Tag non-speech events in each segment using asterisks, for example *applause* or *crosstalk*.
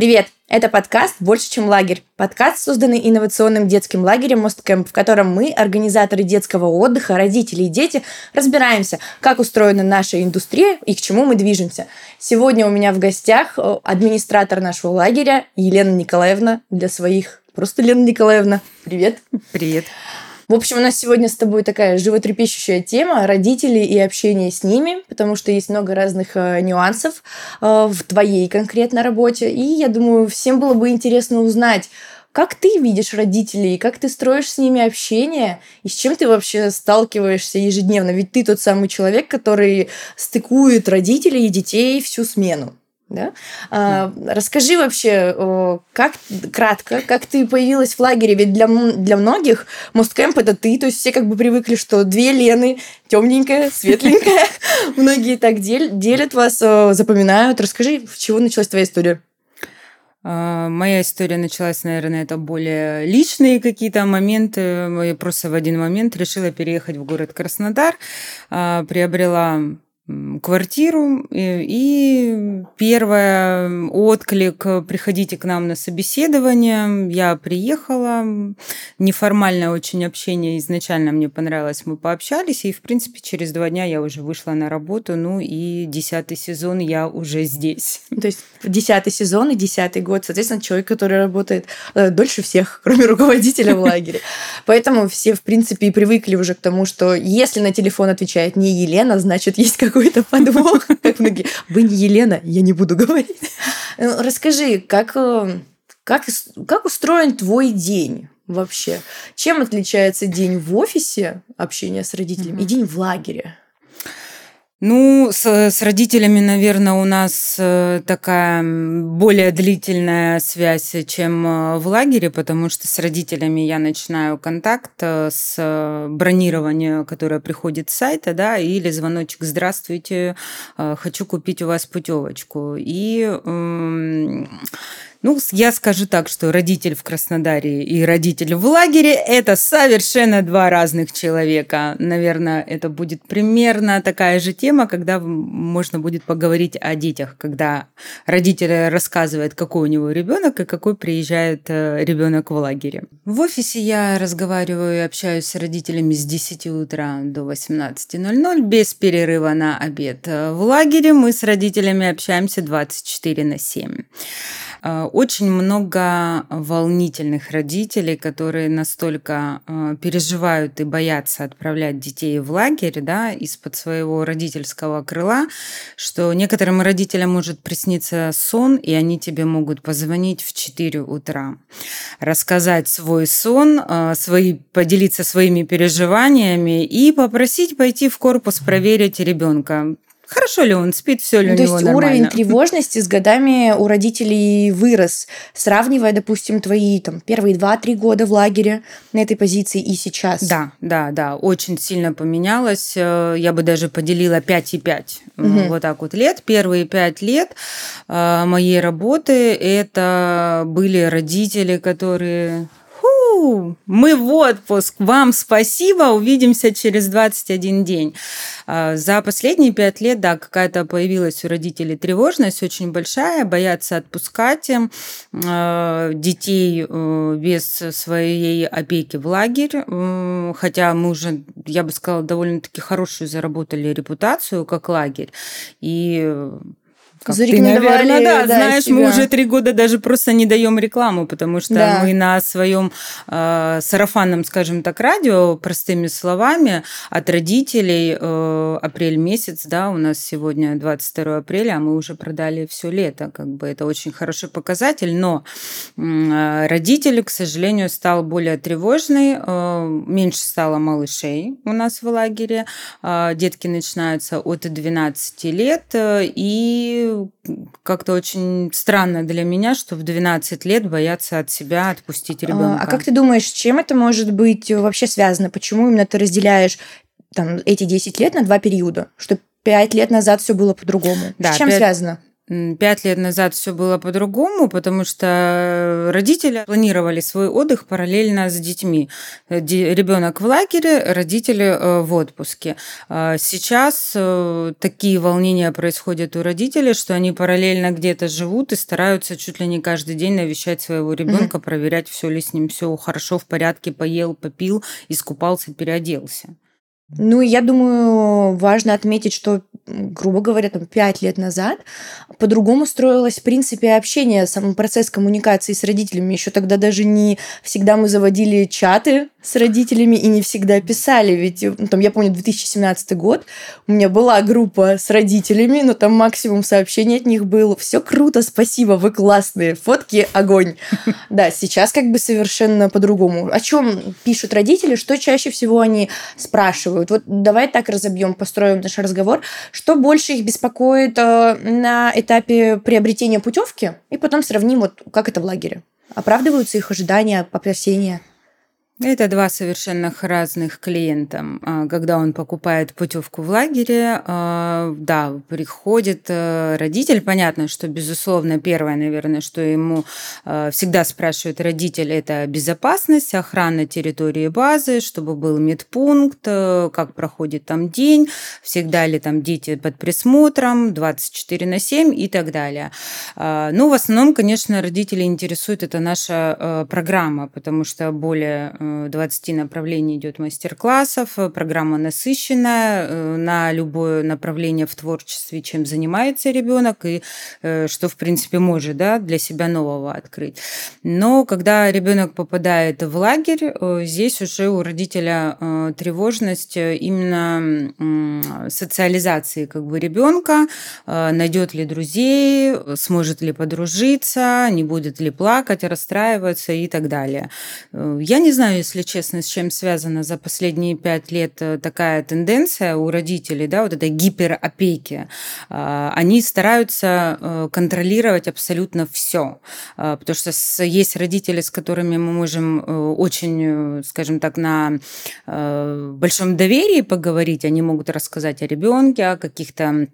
Привет! Это подкаст «Больше, чем лагерь». Подкаст, созданный инновационным детским лагерем Мосткэмп, в котором мы, организаторы детского отдыха, родители и дети, разбираемся, как устроена наша индустрия и к чему мы движемся. Сегодня у меня в гостях э, администратор нашего лагеря Елена Николаевна для своих. Просто Елена Николаевна. Привет. Привет. В общем, у нас сегодня с тобой такая животрепещущая тема родители и общение с ними, потому что есть много разных э, нюансов э, в твоей конкретно работе. И я думаю, всем было бы интересно узнать, как ты видишь родителей, как ты строишь с ними общение, и с чем ты вообще сталкиваешься ежедневно? Ведь ты тот самый человек, который стыкует родителей и детей всю смену. Да? А, расскажи вообще, как кратко, как ты появилась в лагере, ведь для, для многих Мосткэмп это ты, то есть все как бы привыкли, что две Лены, темненькая, светленькая, *laughs* многие так делят вас, запоминают. Расскажи, с чего началась твоя история? А, моя история началась, наверное, это более личные какие-то моменты. Я просто в один момент решила переехать в город Краснодар, а, приобрела квартиру. И первый отклик «приходите к нам на собеседование». Я приехала. Неформальное очень общение изначально мне понравилось. Мы пообщались. И, в принципе, через два дня я уже вышла на работу. Ну и десятый сезон я уже здесь. То есть десятый сезон и десятый год. Соответственно, человек, который работает э, дольше всех, *laughs* кроме руководителя в лагере. Поэтому все, в принципе, и привыкли уже к тому, что если на телефон отвечает не Елена, значит, есть какой какой-то подвох, *laughs* как многие. Вы не Елена, я не буду говорить. Ну, расскажи, как, э, как, как устроен твой день вообще? Чем отличается день в офисе, общение с родителями, и день в лагере? Ну, с, с родителями, наверное, у нас э, такая более длительная связь, чем э, в лагере, потому что с родителями я начинаю контакт э, с бронирования, которое приходит с сайта, да, или звоночек «Здравствуйте, хочу купить у вас путевочку». И ну, я скажу так, что родитель в Краснодаре и родитель в лагере – это совершенно два разных человека. Наверное, это будет примерно такая же тема, когда можно будет поговорить о детях, когда родитель рассказывает, какой у него ребенок и какой приезжает э, ребенок в лагере. В офисе я разговариваю и общаюсь с родителями с 10 утра до 18.00 без перерыва на обед. В лагере мы с родителями общаемся 24 на 7. Э, очень много волнительных родителей, которые настолько э, переживают и боятся отправлять детей в лагерь да, из-под своего родительского крыла, что некоторым родителям может присниться сон, и они тебе могут позвонить в 4 утра, рассказать свой сон, э, свои, поделиться своими переживаниями и попросить пойти в корпус проверить ребенка хорошо ли он спит, все ли ну, у него нормально. То есть уровень тревожности с годами у родителей вырос, сравнивая, допустим, твои там первые два-три года в лагере на этой позиции и сейчас. Да, да, да, очень сильно поменялось. Э, я бы даже поделила 5 и 5. Угу. Вот так вот лет. Первые 5 лет э, моей работы это были родители, которые мы в отпуск, вам спасибо, увидимся через 21 день. А, за последние пять лет, да, какая-то появилась у родителей тревожность очень большая, боятся отпускать а, детей э, без своей опеки в лагерь, хотя мы уже, я бы сказала, довольно-таки хорошую заработали репутацию как лагерь. И как ты, наверное, да, да знаешь, мы уже три года даже просто не даем рекламу, потому что да. мы на своем э, сарафанном, скажем так, радио, простыми словами, от родителей э, апрель месяц, да, у нас сегодня 22 апреля, а мы уже продали все лето, как бы это очень хороший показатель, но э, родители, к сожалению, стал более тревожный, э, меньше стало малышей у нас в лагере, э, детки начинаются от 12 лет, э, и как-то очень странно для меня, что в 12 лет боятся от себя отпустить ребенка. А как ты думаешь, с чем это может быть вообще связано? Почему именно ты разделяешь там, эти 10 лет на два периода? Что 5 лет назад все было по-другому? Да, с чем 5... связано? Пять лет назад все было по-другому, потому что родители планировали свой отдых параллельно с детьми. Ребенок в лагере, родители э, в отпуске. А сейчас э, такие волнения происходят у родителей, что они параллельно где-то живут и стараются чуть ли не каждый день навещать своего ребенка, mm-hmm. проверять, все ли с ним все хорошо, в порядке, поел, попил, искупался, переоделся. Ну, я думаю, важно отметить, что, грубо говоря, там пять лет назад по-другому строилось, в принципе, общение, сам процесс коммуникации с родителями. Еще тогда даже не всегда мы заводили чаты с родителями и не всегда писали. Ведь, ну, там, я помню, 2017 год, у меня была группа с родителями, но там максимум сообщений от них было. Все круто, спасибо, вы классные, фотки, огонь. *laughs* Да, сейчас как бы совершенно по-другому. О чем пишут родители, что чаще всего они спрашивают. Вот давай так разобьем, построим наш разговор. Что больше их беспокоит э, на этапе приобретения путевки? И потом сравним, вот как это в лагере. Оправдываются их ожидания, опасения? Это два совершенно разных клиента. А, когда он покупает путевку в лагере, а, да, приходит э, родитель. Понятно, что, безусловно, первое, наверное, что ему э, всегда спрашивает родитель, это безопасность, охрана территории базы, чтобы был медпункт, э, как проходит там день, всегда ли там дети под присмотром, 24 на 7 и так далее. А, ну, в основном, конечно, родители интересует это наша программа, потому что более 20 направлений идет мастер-классов, программа насыщенная э, на любое направление в творчестве, чем занимается ребенок и э, что, в принципе, может да, для себя нового открыть. Но когда ребенок попадает в лагерь, э, здесь уже у родителя тревожность именно социализации как бы ребенка, найдет ли друзей, сможет ли подружиться, не будет ли плакать, расстраиваться и так далее. Я не знаю, если честно, с чем связана за последние пять лет э, такая тенденция у родителей, да, вот этой гиперопеки. А, они стараются э, контролировать абсолютно все, а, потому что есть родители, с которыми мы можем э, очень, скажем так, на большом доверии поговорить, они могут рассказать о ребенке, о каких-то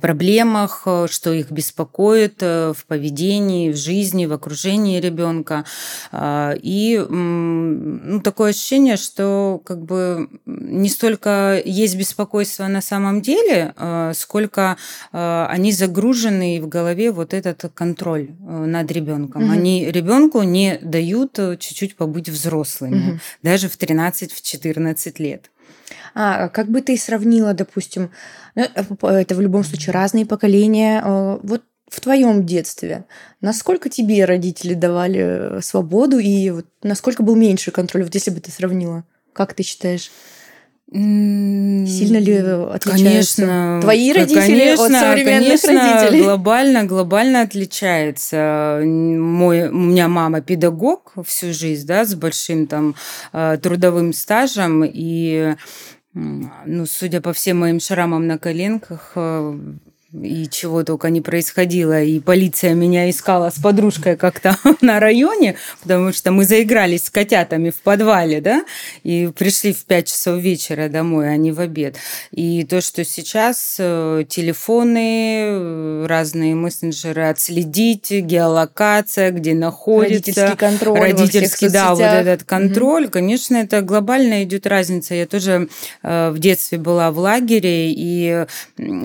проблемах, э, что их беспокоит э, в поведении, в жизни, в окружении ребенка. А, и ну, такое ощущение, что как бы не столько есть беспокойство на самом деле, а, сколько они загружены в голове вот этот контроль э, над ребенком. Угу. Они ребенку не дают чуть-чуть побыть взрослыми, угу. даже в 13-14 лет. А как бы ты сравнила, допустим, ну, это в любом случае разные поколения, э, вот в твоем детстве, насколько тебе родители давали свободу и вот насколько был меньше контроль, вот если бы ты сравнила, как ты считаешь? Сильно ли отличаются конечно, твои родители конечно, от современных конечно, родителей? Глобально, глобально отличается. Мой, у меня мама педагог всю жизнь, да, с большим там э, трудовым стажем и ну, судя по всем моим шрамам на коленках, э, и чего только не происходило. И полиция меня искала с подружкой как-то *laughs* на районе, потому что мы заигрались с котятами в подвале, да, и пришли в 5 часов вечера домой, а не в обед. И то, что сейчас э, телефоны, э, разные мессенджеры отследить, геолокация, где находится. Родительский контроль Родительский, да, вот этот контроль. Mm-hmm. Конечно, это глобально идет разница. Я тоже э, в детстве была в лагере, и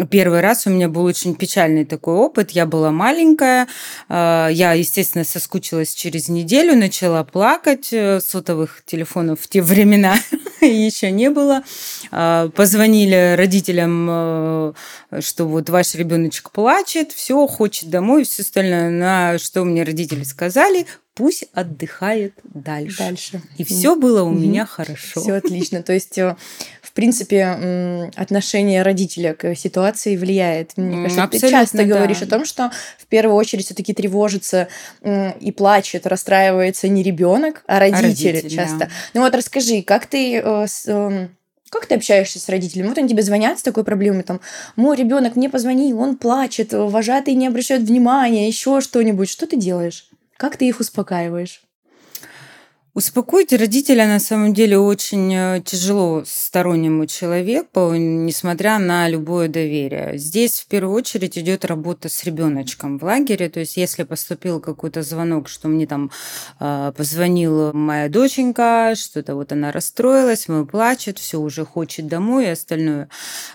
первый раз у меня был очень печальный такой опыт. Я была маленькая, э, я, естественно, соскучилась через неделю, начала плакать. Э, сотовых телефонов в те времена *laughs* еще не было. Э, позвонили родителям, что вот ваш ребеночек плачет, все, хочет домой, все остальное. На что мне родители сказали, пусть отдыхает дальше. Дальше. И все было у меня хорошо. Все отлично. То есть принципе, отношение родителя к ситуации влияет. Мне кажется, Абсолютно, ты часто да. говоришь о том, что в первую очередь все-таки тревожится и плачет, расстраивается не ребенок, а родители, а родители часто. Да. Ну вот расскажи, как ты э, эм, как ты общаешься с родителями? Вот они тебе звонят с такой проблемой, там, мой ребенок мне позвонил, он плачет, вожатый не обращает внимания, еще что-нибудь. Что ты делаешь? Как ты их успокаиваешь? Успокоить родителя на самом деле очень э, тяжело стороннему человеку, несмотря на любое доверие. Здесь в первую очередь идет работа с ребеночком в лагере. То есть, если поступил какой-то звонок, что мне там э, позвонила моя доченька, что-то вот она расстроилась, мы плачет, все уже хочет домой и остальное.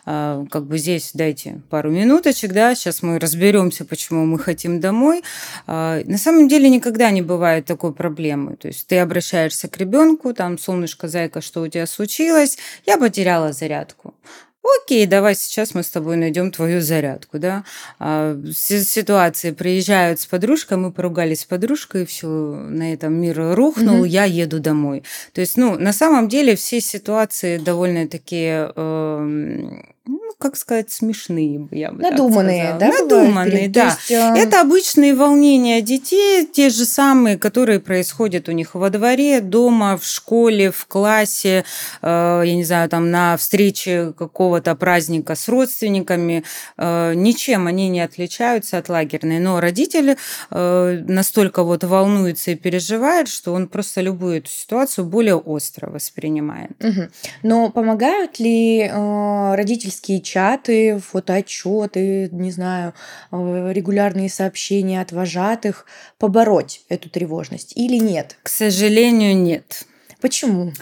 Э, как бы здесь дайте пару минуточек, да, сейчас мы разберемся, почему мы хотим домой. Э, на самом деле никогда не бывает такой проблемы. То есть ты обращаешься обращаешься к ребенку, там, солнышко, зайка, что у тебя случилось? Я потеряла зарядку. Окей, давай сейчас мы с тобой найдем твою зарядку, да. А, ситуации приезжают с подружкой, мы поругались с подружкой, все на этом мир рухнул, mm-hmm. я еду домой. То есть, ну, на самом деле все ситуации довольно такие э, ну, как сказать, смешные, я бы Надуманные, да? Надуманные, да. Есть, э... Это обычные волнения детей, те же самые, которые происходят у них во дворе, дома, в школе, в классе, э, я не знаю, там на встрече какого-то праздника с родственниками. Э, ничем они не отличаются от лагерной. Но родитель э, настолько вот волнуется и переживает, что он просто любую эту ситуацию более остро воспринимает. Угу. Но помогают ли э, родители родительские чаты, фотоотчеты, не знаю, э, регулярные сообщения от вожатых побороть эту тревожность или нет? К сожалению, нет. Почему?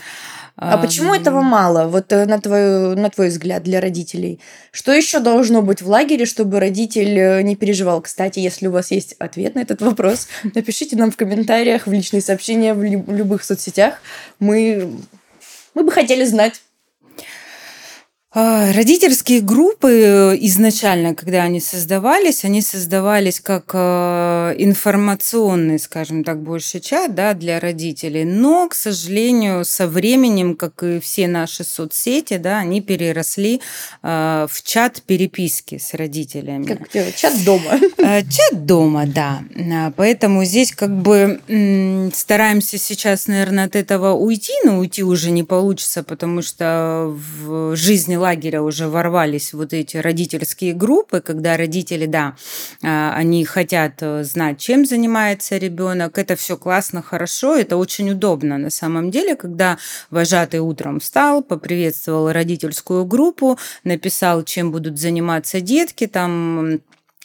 А почему этого мало, вот э, на твой, на твой взгляд, для родителей? Что еще должно быть в лагере, чтобы родитель э, не переживал? Кстати, если у вас есть ответ на этот вопрос, *laughs* напишите нам в комментариях, в личные сообщения, в любых соцсетях. Мы, мы бы хотели знать. А, родительские группы э, изначально, когда они создавались, они создавались как э, информационный, скажем так, больше чат да, для родителей. Но, к сожалению, со временем, как и все наши соцсети, да, они переросли э, в чат переписки с родителями. Как чат дома. *laughs* Чат дома, да. Поэтому здесь как бы стараемся сейчас, наверное, от этого уйти, но уйти уже не получится, потому что в жизни лагеря уже ворвались вот эти родительские группы, когда родители, да, а, они хотят э, знать, чем занимается ребенок. Это все классно, хорошо, это очень удобно на самом деле, когда вожатый утром встал, поприветствовал родительскую группу, написал, чем будут заниматься детки, там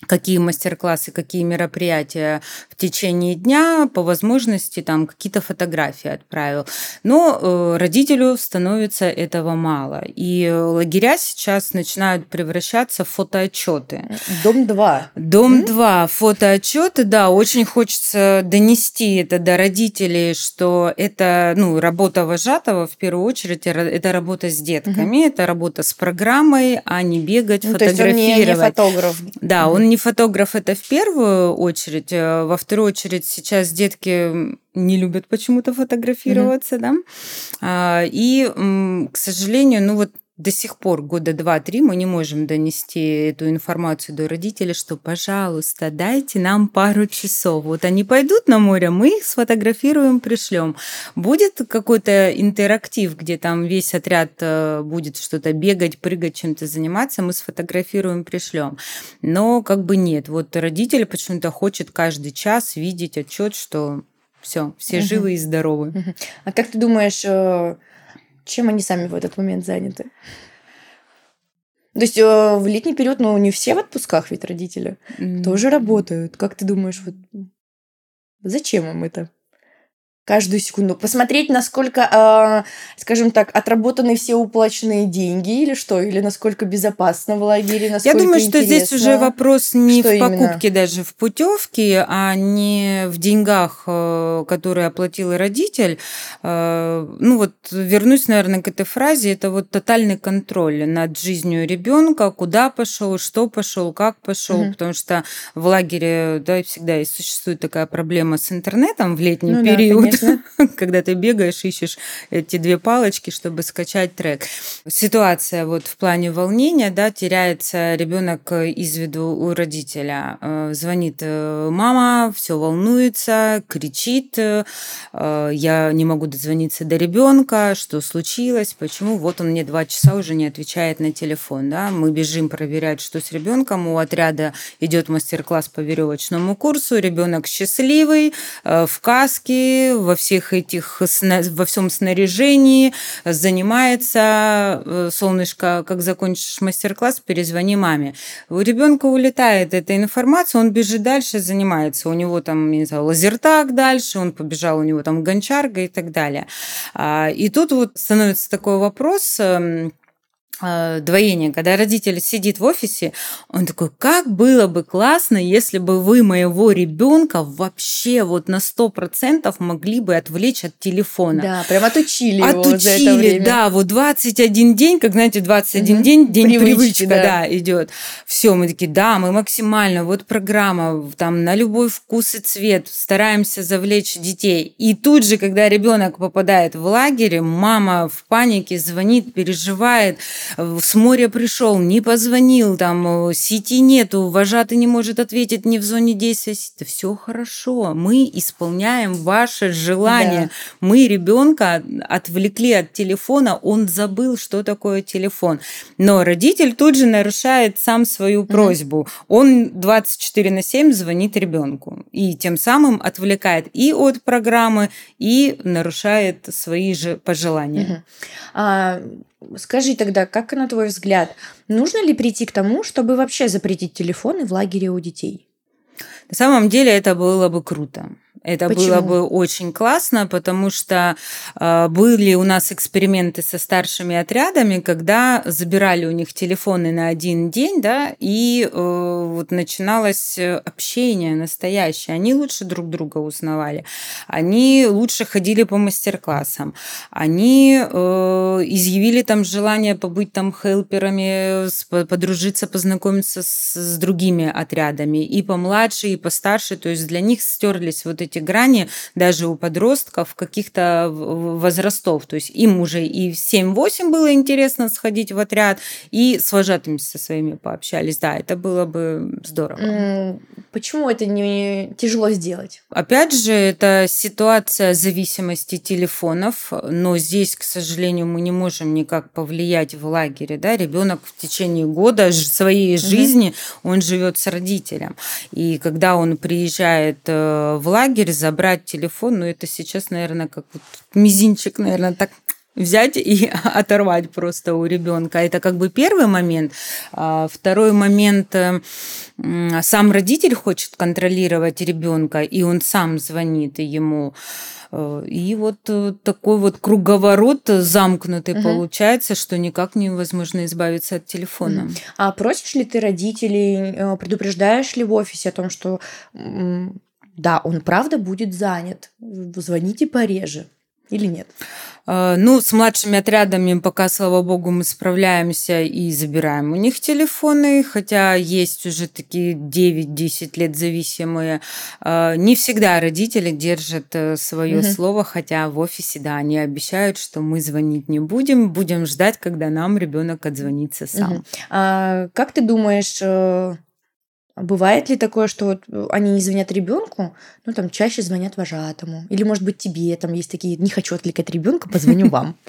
какие мастер-классы, какие мероприятия в течение дня, по возможности там какие-то фотографии отправил. Но э, родителю становится этого мало. И лагеря сейчас начинают превращаться в фотоотчеты. Дом 2. Дом mm 2. Фотоотчеты, да, очень хочется донести это до родителей, что это ну, работа вожатого, в первую очередь, это работа с детками, mm это работа с программой, а не бегать, ну, фотографировать. То есть он не, не фотограф. Да, он не фотограф это в первую очередь. Э, во вторую очередь сейчас детки не любят почему-то фотографироваться, mm-hmm. да. А, и, к сожалению, ну вот до сих пор, года два-три, мы не можем донести эту информацию до родителей, что, пожалуйста, дайте нам пару часов. Вот они пойдут на море, мы их сфотографируем, пришлем. Будет какой-то интерактив, где там весь отряд э, будет что-то бегать, прыгать, чем-то заниматься, мы сфотографируем, пришлем. Но как бы нет. Вот родители почему-то хочет каждый час видеть отчет, что все, все угу. живы и здоровы. Угу. А как ты думаешь, э, чем они сами в этот момент заняты? То есть э, в летний период, ну, не все в отпусках ведь родители mm-hmm. тоже работают. Как ты думаешь, вот зачем им это? Каждую секунду. Посмотреть, насколько, э, скажем так, отработаны все уплаченные деньги или что? Или насколько безопасно в лагере, насколько Я думаю, что здесь уже вопрос не что в покупке именно? даже в путевке, а не в деньгах, э, которые оплатил родитель. Э, ну вот вернусь, наверное, к этой фразе. Это вот тотальный контроль над жизнью ребенка, куда пошел, что пошел, как пошел, угу. потому что в лагере да, всегда и существует такая проблема с интернетом в летний ну, период. Да, *laughs* когда ты бегаешь, ищешь эти две палочки, чтобы скачать трек. Ситуация вот в плане волнения, да, теряется ребенок из виду у родителя. Э, звонит э, мама, все волнуется, кричит, э, я не могу дозвониться до ребенка, что случилось, почему, вот он мне два часа уже не отвечает на телефон, да, мы бежим проверять, что с ребенком, у отряда идет мастер-класс по веревочному курсу, ребенок счастливый, в каске, во всех этих, во всем снаряжении, занимается, э, солнышко, как закончишь мастер-класс, перезвони маме. У ребенка улетает эта информация, он бежит дальше, занимается. У него там, не знаю, лазертаг дальше, он побежал, у него там гончарга и так далее. А, и тут вот становится такой вопрос, эм, двоение, когда родитель сидит в офисе, он такой, как было бы классно, если бы вы моего ребенка вообще вот на сто процентов могли бы отвлечь от телефона. Да, прям отучили, отучили его за это время. да, вот 21 день, как знаете, 21 угу. день, день Привычки, привычка, да, да идет. Все, мы такие, да, мы максимально, вот программа, там на любой вкус и цвет стараемся завлечь детей. И тут же, когда ребенок попадает в лагерь, мама в панике звонит, переживает, с моря пришел, не позвонил, там сети нету, вожатый не может ответить не в зоне действия. Это все хорошо. Мы исполняем ваше желание. Да. Мы ребенка отвлекли от телефона, он забыл, что такое телефон. Но родитель тут же нарушает сам свою просьбу. mm Он 24 на 7 звонит ребенку и тем самым отвлекает и от программы, и нарушает свои же пожелания. mm А, Скажи тогда, как на твой взгляд, нужно ли прийти к тому, чтобы вообще запретить телефоны в лагере у детей? На самом деле это было бы круто. Это Почему? было бы очень классно, потому что э, были у нас эксперименты со старшими отрядами, когда забирали у них телефоны на один день, да, и э, вот начиналось общение настоящее. Они лучше друг друга узнавали, они лучше ходили по мастер-классам, они э, изъявили там желание побыть там хелперами, подружиться, познакомиться с, с другими отрядами, и помладше, и постарше, то есть для них стерлись вот эти эти грани даже у подростков каких-то возрастов. То есть им уже и в 7-8 было интересно сходить в отряд, и с вожатыми со своими пообщались. Да, это было бы здорово. Почему это не тяжело сделать? Опять же, это ситуация зависимости телефонов, но здесь, к сожалению, мы не можем никак повлиять в лагере. Да? Ребенок в течение года своей жизни, угу. он живет с родителем. И когда он приезжает э, в лагерь, лагерь, забрать телефон, ну это сейчас, наверное, как вот мизинчик, наверное, так взять и *laughs* оторвать просто у ребенка. Это как бы первый момент. А второй момент, э, сам родитель хочет контролировать ребенка, и он сам звонит ему. Э, и вот э, такой вот круговорот замкнутый угу. получается, что никак невозможно избавиться от телефона. А просишь ли ты родителей, предупреждаешь ли в офисе о том, что да, он правда будет занят. Звоните пореже или нет? А, ну, с младшими отрядами пока, слава богу, мы справляемся и забираем у них телефоны, хотя есть уже такие 9-10 лет зависимые. А, не всегда родители держат э, свое угу. слово, хотя в офисе, да, они обещают, что мы звонить не будем, будем ждать, когда нам ребенок отзвонится сам. Угу. А как ты думаешь, э, бывает ли такое, что вот э, они не звонят ребенку, ну там чаще звонят вожатому? Или, может быть, тебе там есть такие, не хочу отвлекать ребенка, позвоню вам. *laughs*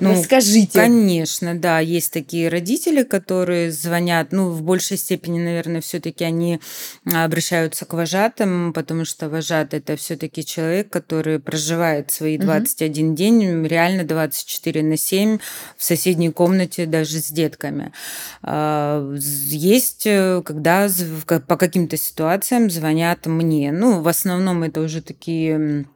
Ну, скажите. Конечно, да, есть такие родители, которые звонят, ну, в большей степени, наверное, все-таки они обращаются к вожатым, потому что вожат это все-таки человек, который проживает свои 21 день, реально 24 на 7 в соседней комнате даже с детками. А, есть, э, когда по каким-то ситуациям звонят мне. Ну, в основном это уже такие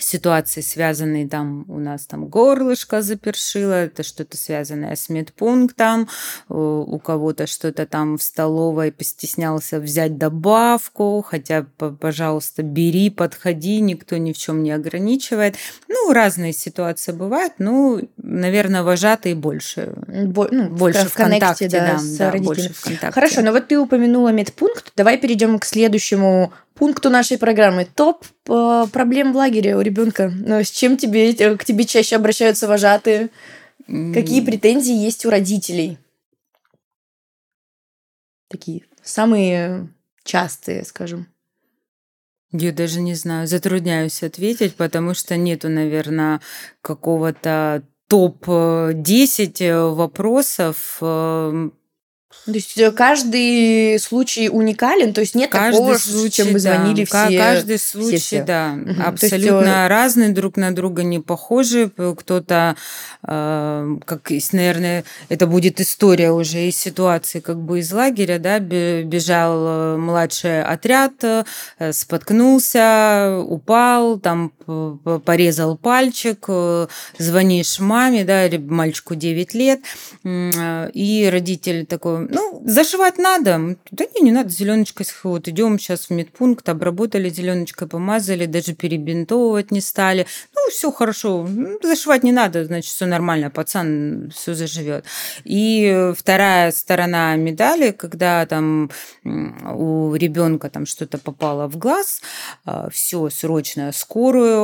ситуации, связанные там у нас там горлышко запершило, это что-то связанное с медпунктом, у кого-то что-то там в столовой постеснялся взять добавку, хотя, пожалуйста, бери, подходи, никто ни в чем не ограничивает. Ну, разные ситуации бывают, ну, наверное, вожатые больше, Бо, ну, больше в, в контакте, да, да, да больше в контакте. Хорошо, но вот ты упомянула медпункт, давай перейдем к следующему пункту нашей программы. Топ э, проблем в лагере у ребенка. Ну, с чем тебе, э, к тебе чаще обращаются вожатые? Какие претензии есть у родителей? Такие самые частые, скажем. Я даже не знаю, затрудняюсь ответить, потому что нету, наверное, какого-то топ-10 э, вопросов То есть э, каждый случай уникален, то есть нет каждый такого, случай, чем мы звонили да. все. Каждый случай, все, все. да, угу. абсолютно есть, э, разные, друг на друга не похожи. Кто-то, э, как, наверное, это будет история уже из ситуации, как бы из лагеря, да, бежал э, младший отряд, споткнулся, упал, там порезал пальчик, звонишь маме, да, мальчику 9 лет, и родитель такой, ну, зашивать надо. Да не, не надо зеленочкой. Вот идем сейчас в медпункт, обработали зеленочкой, помазали, даже перебинтовывать не стали. Ну, все хорошо. Зашивать не надо, значит, все нормально, пацан все заживет. И вторая сторона медали, когда там у ребенка там что-то попало в глаз, а, все срочно скорую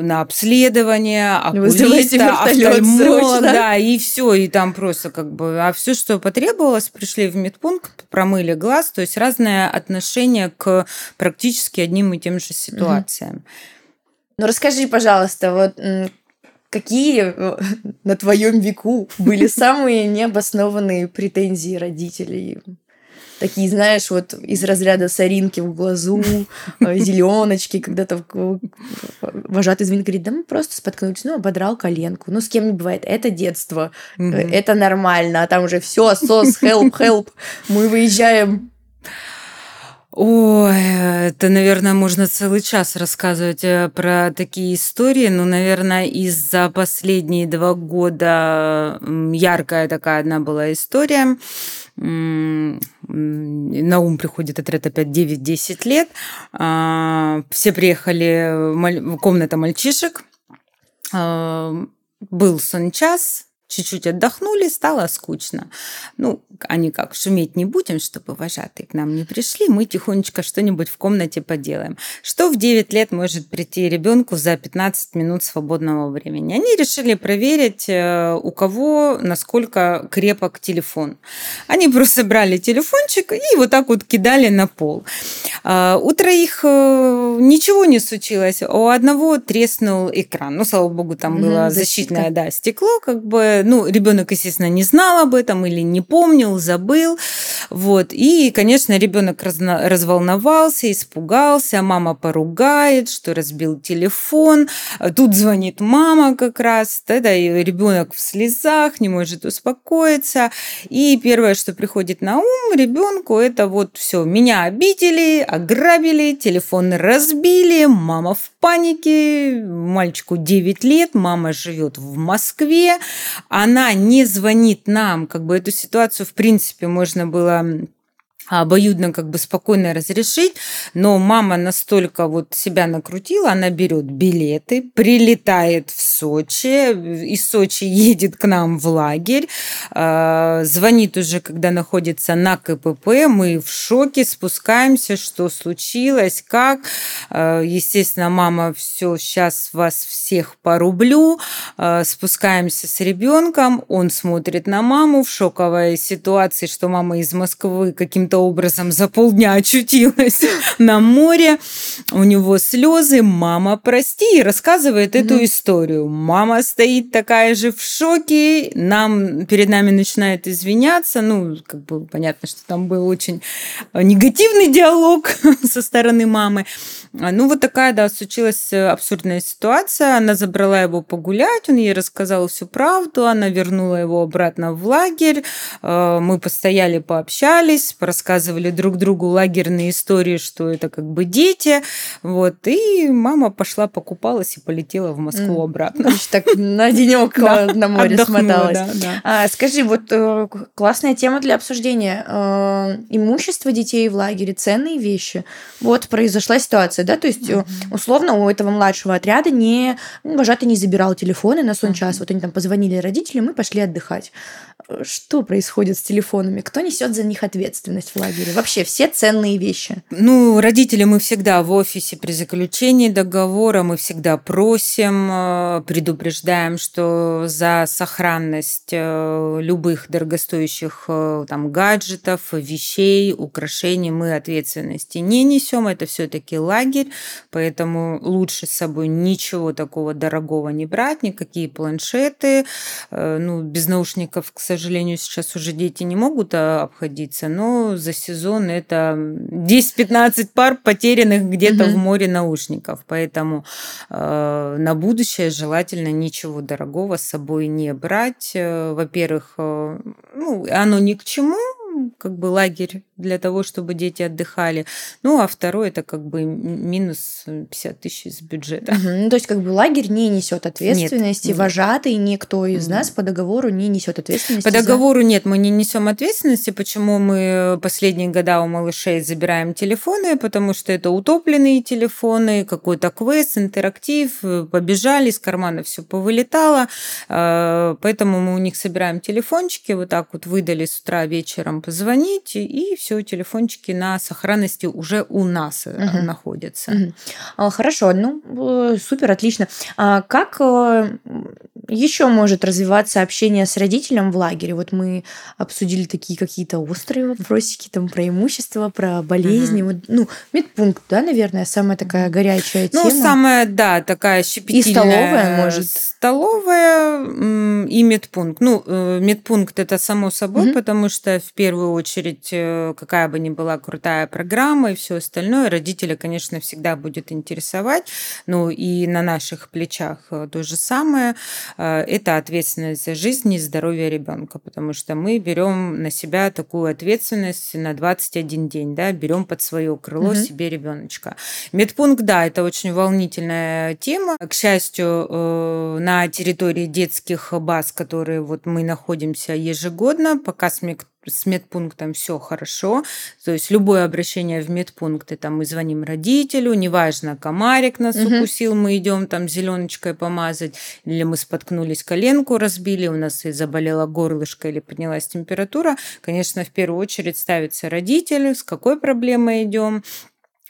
на обследование, окулиста, офтальмолог, да, и все, и там просто как бы, а все, что потребовалось, пришли в медпункт, промыли глаз, то есть разное отношение к практически одним и тем же ситуациям. Ну расскажи, пожалуйста, вот какие э, на твоем веку были самые необоснованные претензии родителей такие, знаешь, вот из разряда соринки в глазу, *laughs* э, зеленочки, когда-то вожатый звонит, говорит, да мы просто споткнулись, ну, ободрал коленку. Ну, с кем не бывает. Это детство, это нормально. А там уже все, сос, help, help. Мы выезжаем Ой, это, наверное, можно целый час рассказывать э, про такие истории. Ну, наверное, из-за последние два года яркая такая одна была история на ум приходит отряд опять 9-10 лет. А, все приехали, комната мальчишек. А, был сон час, чуть-чуть отдохнули, стало скучно. Ну, они как, шуметь не будем, чтобы вожатые к нам не пришли, мы тихонечко что-нибудь в комнате поделаем. Что в 9 лет может прийти ребенку за 15 минут свободного времени? Они решили проверить, э, у кого насколько крепок телефон. Они просто брали телефончик и вот так вот кидали на пол. А, у троих э, ничего не случилось, у одного треснул экран. Ну, слава богу, там было защитное да, стекло, как бы ну, ребенок, естественно, не знал об этом или не помнил, забыл. Вот. И, конечно, ребенок разволновался, испугался, мама поругает, что разбил телефон. Тут звонит мама как раз, тогда и ребенок в слезах, не может успокоиться. И первое, что приходит на ум ребенку, это вот все, меня обидели, ограбили, телефон разбили, мама в панике, мальчику 9 лет, мама живет в Москве, она не звонит нам, как бы эту ситуацию, в принципе, можно было um, обоюдно как бы спокойно разрешить, но мама настолько вот себя накрутила, она берет билеты, прилетает в Сочи, из Сочи *laughs* едет к нам в лагерь, а, звонит уже, когда находится на КПП, мы в шоке, спускаемся, что случилось, как. А, естественно, мама, все, сейчас вас всех порублю, спускаемся с ребенком, он смотрит на маму в шоковой ситуации, что мама из Москвы каким-то образом за полдня очутилась *laughs* на море. У него слезы. Мама, прости, и рассказывает mm-hmm. эту историю. Мама стоит такая же в шоке. Нам, перед нами начинает извиняться. Ну, как бы понятно, что там был очень негативный диалог *laughs* со стороны мамы. Ну, вот такая, да, случилась абсурдная ситуация. Она забрала его погулять, он ей рассказал всю правду, она вернула его обратно в лагерь. Э, мы постояли, пообщались, рассказывали друг другу лагерные истории, что это как бы дети. Вот. И мама пошла, покупалась и полетела в Москву обратно. Значит, так на денек *laughs* на море смоталась. А, скажи, вот э, классная тема для обсуждения. Э, имущество детей в лагере, ценные вещи. Вот произошла ситуация, да, то есть э, условно у этого младшего отряда не ну, вожатый не забирал телефоны на сон час. Вот они там позвонили родителям, мы пошли отдыхать. Что происходит с телефонами? Кто несет за них ответственность? в лагере? Вообще все ценные вещи? Ну, родители мы всегда в офисе при заключении договора, мы всегда просим, э, предупреждаем, что за сохранность э, любых дорогостоящих э, там гаджетов, вещей, украшений мы ответственности не несем. Это все-таки лагерь, поэтому лучше с собой ничего такого дорогого не брать, никакие планшеты. Ну, без наушников, к сожалению, сейчас уже дети не могут обходиться, но за сезон это 10-15 пар потерянных где-то угу. в море наушников. Поэтому э, на будущее желательно ничего дорогого с собой не брать. Э, во-первых, э, ну, оно ни к чему, как бы лагерь для того, чтобы дети отдыхали. Ну, а второй это как бы минус 50 тысяч из бюджета. Угу. Ну, то есть как бы лагерь не несет ответственности, нет, вожатый никто из угу. нас по договору не несет ответственности. По договору за... нет, мы не несем ответственности. Почему мы последние года у малышей забираем телефоны? Потому что это утопленные телефоны, какой-то квест, интерактив, побежали, из кармана все повылетало. А, поэтому мы у них собираем телефончики, вот так вот выдали с утра вечером позвонить, и все все телефончики на сохранности уже у нас угу. находятся. Угу. Хорошо, ну э, супер, отлично. А как э, еще может развиваться общение с родителем в лагере? Вот мы обсудили такие какие-то острые вопросики, там про имущество, про болезни. Угу. Вот, ну, медпункт, да, наверное, самая такая горячая ну, тема. Ну, самая, да, такая щепетильная. И столовая, может. Столовая и медпункт. Ну, медпункт это само собой, угу. потому что в первую очередь какая бы ни была крутая программа и все остальное, родителя, конечно, всегда будет интересовать. Ну и на наших плечах э, то же самое. Э, это ответственность за жизнь и здоровье ребенка, потому что мы берем на себя такую ответственность на 21 день, да, берем под свое крыло угу. себе ребеночка. Медпункт, да, это очень волнительная тема. К счастью, э, на территории детских баз, которые вот мы находимся ежегодно, пока с с медпунктом все хорошо. То есть любое обращение в медпункт, это мы звоним родителю, неважно, комарик нас угу. укусил, мы идем там зеленочкой помазать, или мы споткнулись, коленку разбили, у нас и заболела горлышко или поднялась температура. Конечно, в первую очередь ставится родитель, с какой проблемой идем,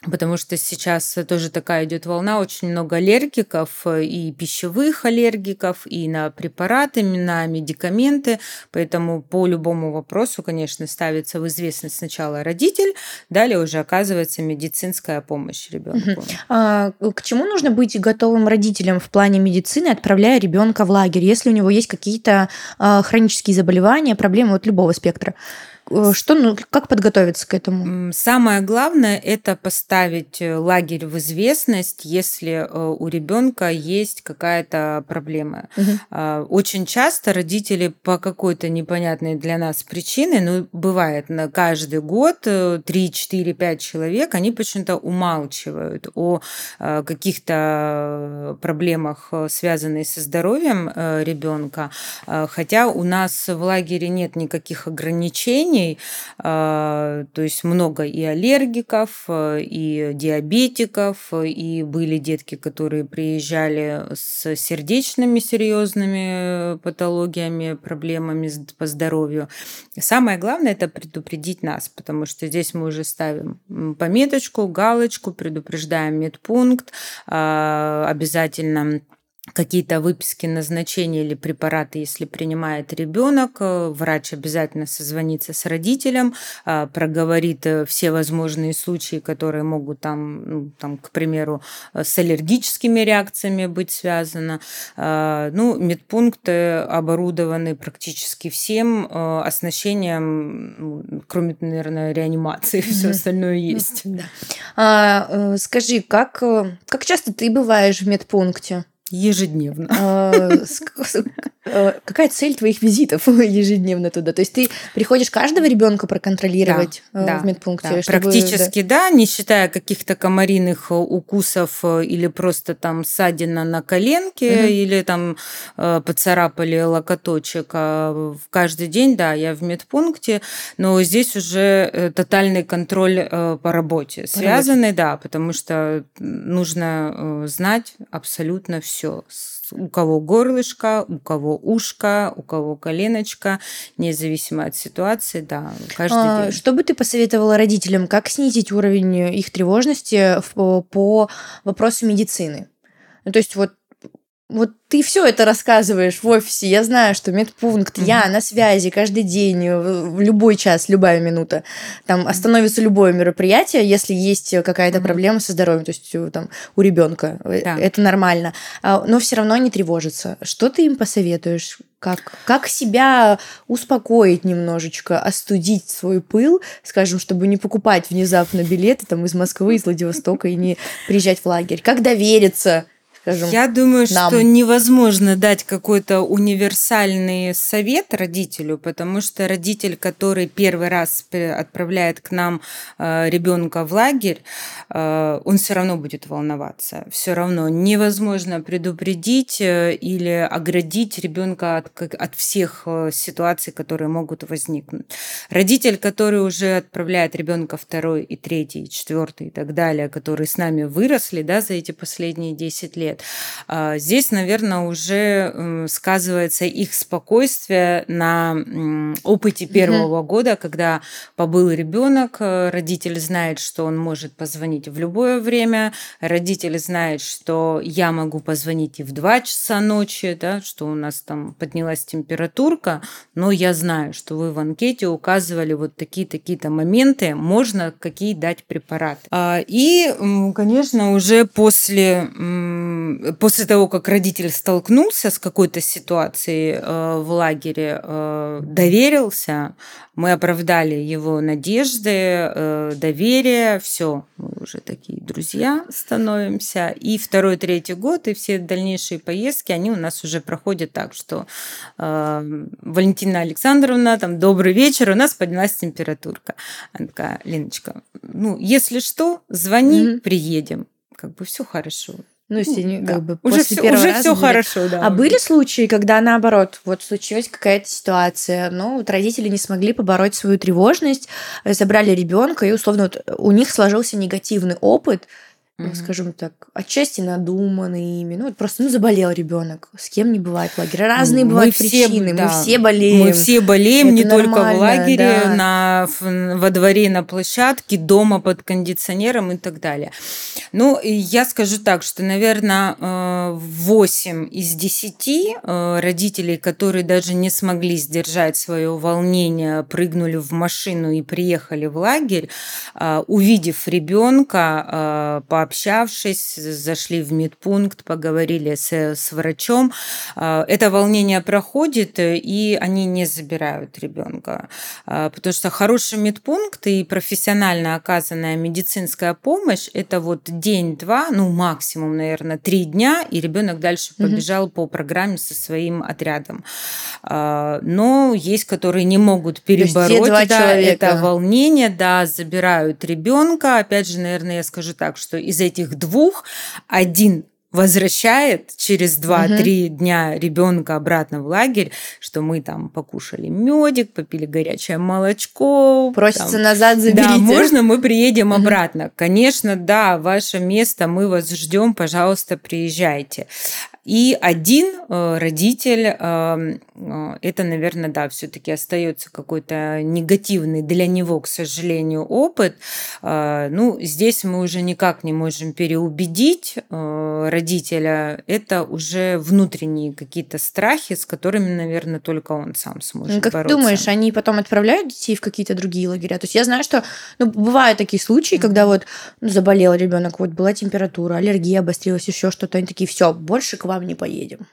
Потому что сейчас тоже такая идет волна, очень много аллергиков, э, и пищевых аллергиков, и на препараты, на медикаменты. Поэтому по любому вопросу, конечно, ставится в известность сначала родитель, далее уже оказывается медицинская помощь ребенку. А, к чему нужно быть готовым родителям в плане медицины, отправляя ребенка в лагерь, если у него есть какие-то а, хронические заболевания, проблемы от любого спектра? Э, что, ну, как подготовиться к этому? Самое главное – это поставить э, лагерь в известность, если э, у ребенка есть какая-то проблема. Угу. Очень часто родители по какой-то непонятной для нас причине, ну, бывает на каждый год 3, 4, 5 человек, они почему-то умалчивают о каких-то проблемах, связанных со здоровьем ребенка, хотя у нас в лагере нет никаких ограничений, заболеваний, а, то есть много и аллергиков, и диабетиков, и были детки, которые приезжали с сердечными серьезными патологиями, проблемами по здоровью. Самое главное это предупредить нас, потому что здесь мы уже ставим пометочку, галочку, предупреждаем медпункт, а, обязательно какие-то выписки назначения или препараты, если принимает ребенок, э, врач обязательно созвонится с родителем, а, проговорит э, все возможные случаи, которые могут там, ну, там, к примеру, э, с аллергическими реакциями быть связаны. А, ну, медпункты оборудованы практически всем оснащением, кроме, наверное, реанимации, *laughs* все остальное есть. Да. А, скажи, как, как часто ты бываешь в медпункте? Ежедневно. А, э, какая цель твоих визитов *laughs* ежедневно туда? То есть ты приходишь каждого ребенка проконтролировать э, в медпункте? Практически да, не считая каких-то комариных э, укусов или просто там ссадина на коленке или там поцарапали локоточек. А в каждый день, да, я в медпункте, но здесь уже тотальный контроль по работе связанный, да, потому что нужно знать абсолютно все все. У кого горлышко, у кого ушко, у кого коленочка, независимо от ситуации, да, каждый а, день. Что бы ты посоветовала родителям, как снизить уровень их тревожности по, по вопросу медицины? Ну, то есть вот вот ты все это рассказываешь в офисе. Я знаю, что медпункт, mm-hmm. я на связи каждый день, в любой час, любая минута. Там остановится любое мероприятие, если есть какая-то mm-hmm. проблема со здоровьем, то есть там у ребенка. Э, да. Это нормально. А, но все равно не тревожится. Что ты им посоветуешь? Как, как себя успокоить немножечко, остудить свой пыл, скажем, чтобы не покупать внезапно билеты там из Москвы, из Владивостока и не приезжать в лагерь? Как довериться? Скажем, Я думаю, нам. что невозможно дать какой-то универсальный совет родителю, потому что родитель, который первый раз отправляет к нам э, ребенка в лагерь, э, он все равно будет волноваться. Все равно невозможно предупредить э, или оградить ребенка от, от всех ситуаций, которые могут возникнуть. Родитель, который уже отправляет ребенка второй и третий, и четвертый и так далее, которые с нами выросли да, за эти последние 10 лет, лет. А, здесь, наверное, уже сказывается их спокойствие на опыте первого угу. года, когда побыл ребенок, э, родитель знает, что он может позвонить в любое время, родитель знает, что я могу позвонить и в 2 часа ночи, да, что у нас там поднялась температурка, но я знаю, что вы в анкете указывали вот такие-такие-то моменты, можно какие дать препараты. А, и, конечно, уже после после того, как родитель столкнулся с какой-то ситуацией э, в лагере, э, доверился, мы оправдали его надежды, э, доверие, все, мы уже такие друзья становимся. И второй, третий год, и все дальнейшие поездки, они у нас уже проходят так, что Валентина Александровна, там, добрый вечер, у нас поднялась температурка. Она такая, Леночка, ну, если что, звони, mm-hmm. приедем как бы все хорошо. Ну, если не, да. как бы уже после все, первого уже раза все хорошо, да. А были случаи, когда наоборот, вот случилась какая-то ситуация, ну, вот родители не смогли побороть свою тревожность, э, забрали ребенка, и условно вот у них сложился негативный опыт, mm-hmm. скажем так, отчасти надуманный ими. Ну, вот просто ну, заболел ребенок. С кем не бывает в лагере. Разные мы бывают все, причины. Да. Мы все болеем. Мы все болеем Это не только в лагере, да. на, во дворе, на площадке, дома под кондиционером и так далее. Ну, я скажу так, что, наверное, 8 э, из 10 э, родителей, которые даже не смогли сдержать свое волнение, прыгнули в машину и приехали в лагерь, э, увидев ребенка, пообщавшись, зашли в медпункт, поговорили с, с врачом. Это волнение проходит, и они не забирают ребенка. Потому что хороший медпункт и профессионально оказанная медицинская помощь – это вот день-два, ну максимум, наверное, три дня, и ребенок дальше побежал угу. по программе со своим отрядом. А, но есть, которые не могут перебороть да, это волнение, да, забирают ребенка. Опять же, наверное, я скажу так, что из этих двух один возвращает через 2-3 угу. дня ребенка обратно в лагерь, что мы там покушали медик, попили горячее молочко. Просится там, назад, заберите. Да, можно, мы приедем угу. обратно. Конечно, да, ваше место, мы вас ждем, пожалуйста, приезжайте. И один э, родитель, эм, э, это, наверное, да, все-таки остается какой-то негативный для него, к сожалению, опыт. Э, ну, здесь мы уже никак не можем переубедить родителя. Это уже внутренние какие-то страхи, с которыми, наверное, только он сам сможет ну, как бороться. думаешь, они потом отправляют детей в какие-то другие лагеря? То есть я знаю, что ну, бывают такие случаи, mm-hmm. когда вот ну, заболел ребенок, вот была температура, аллергия обострилась, еще что-то, они такие, все, больше к вам не поедем.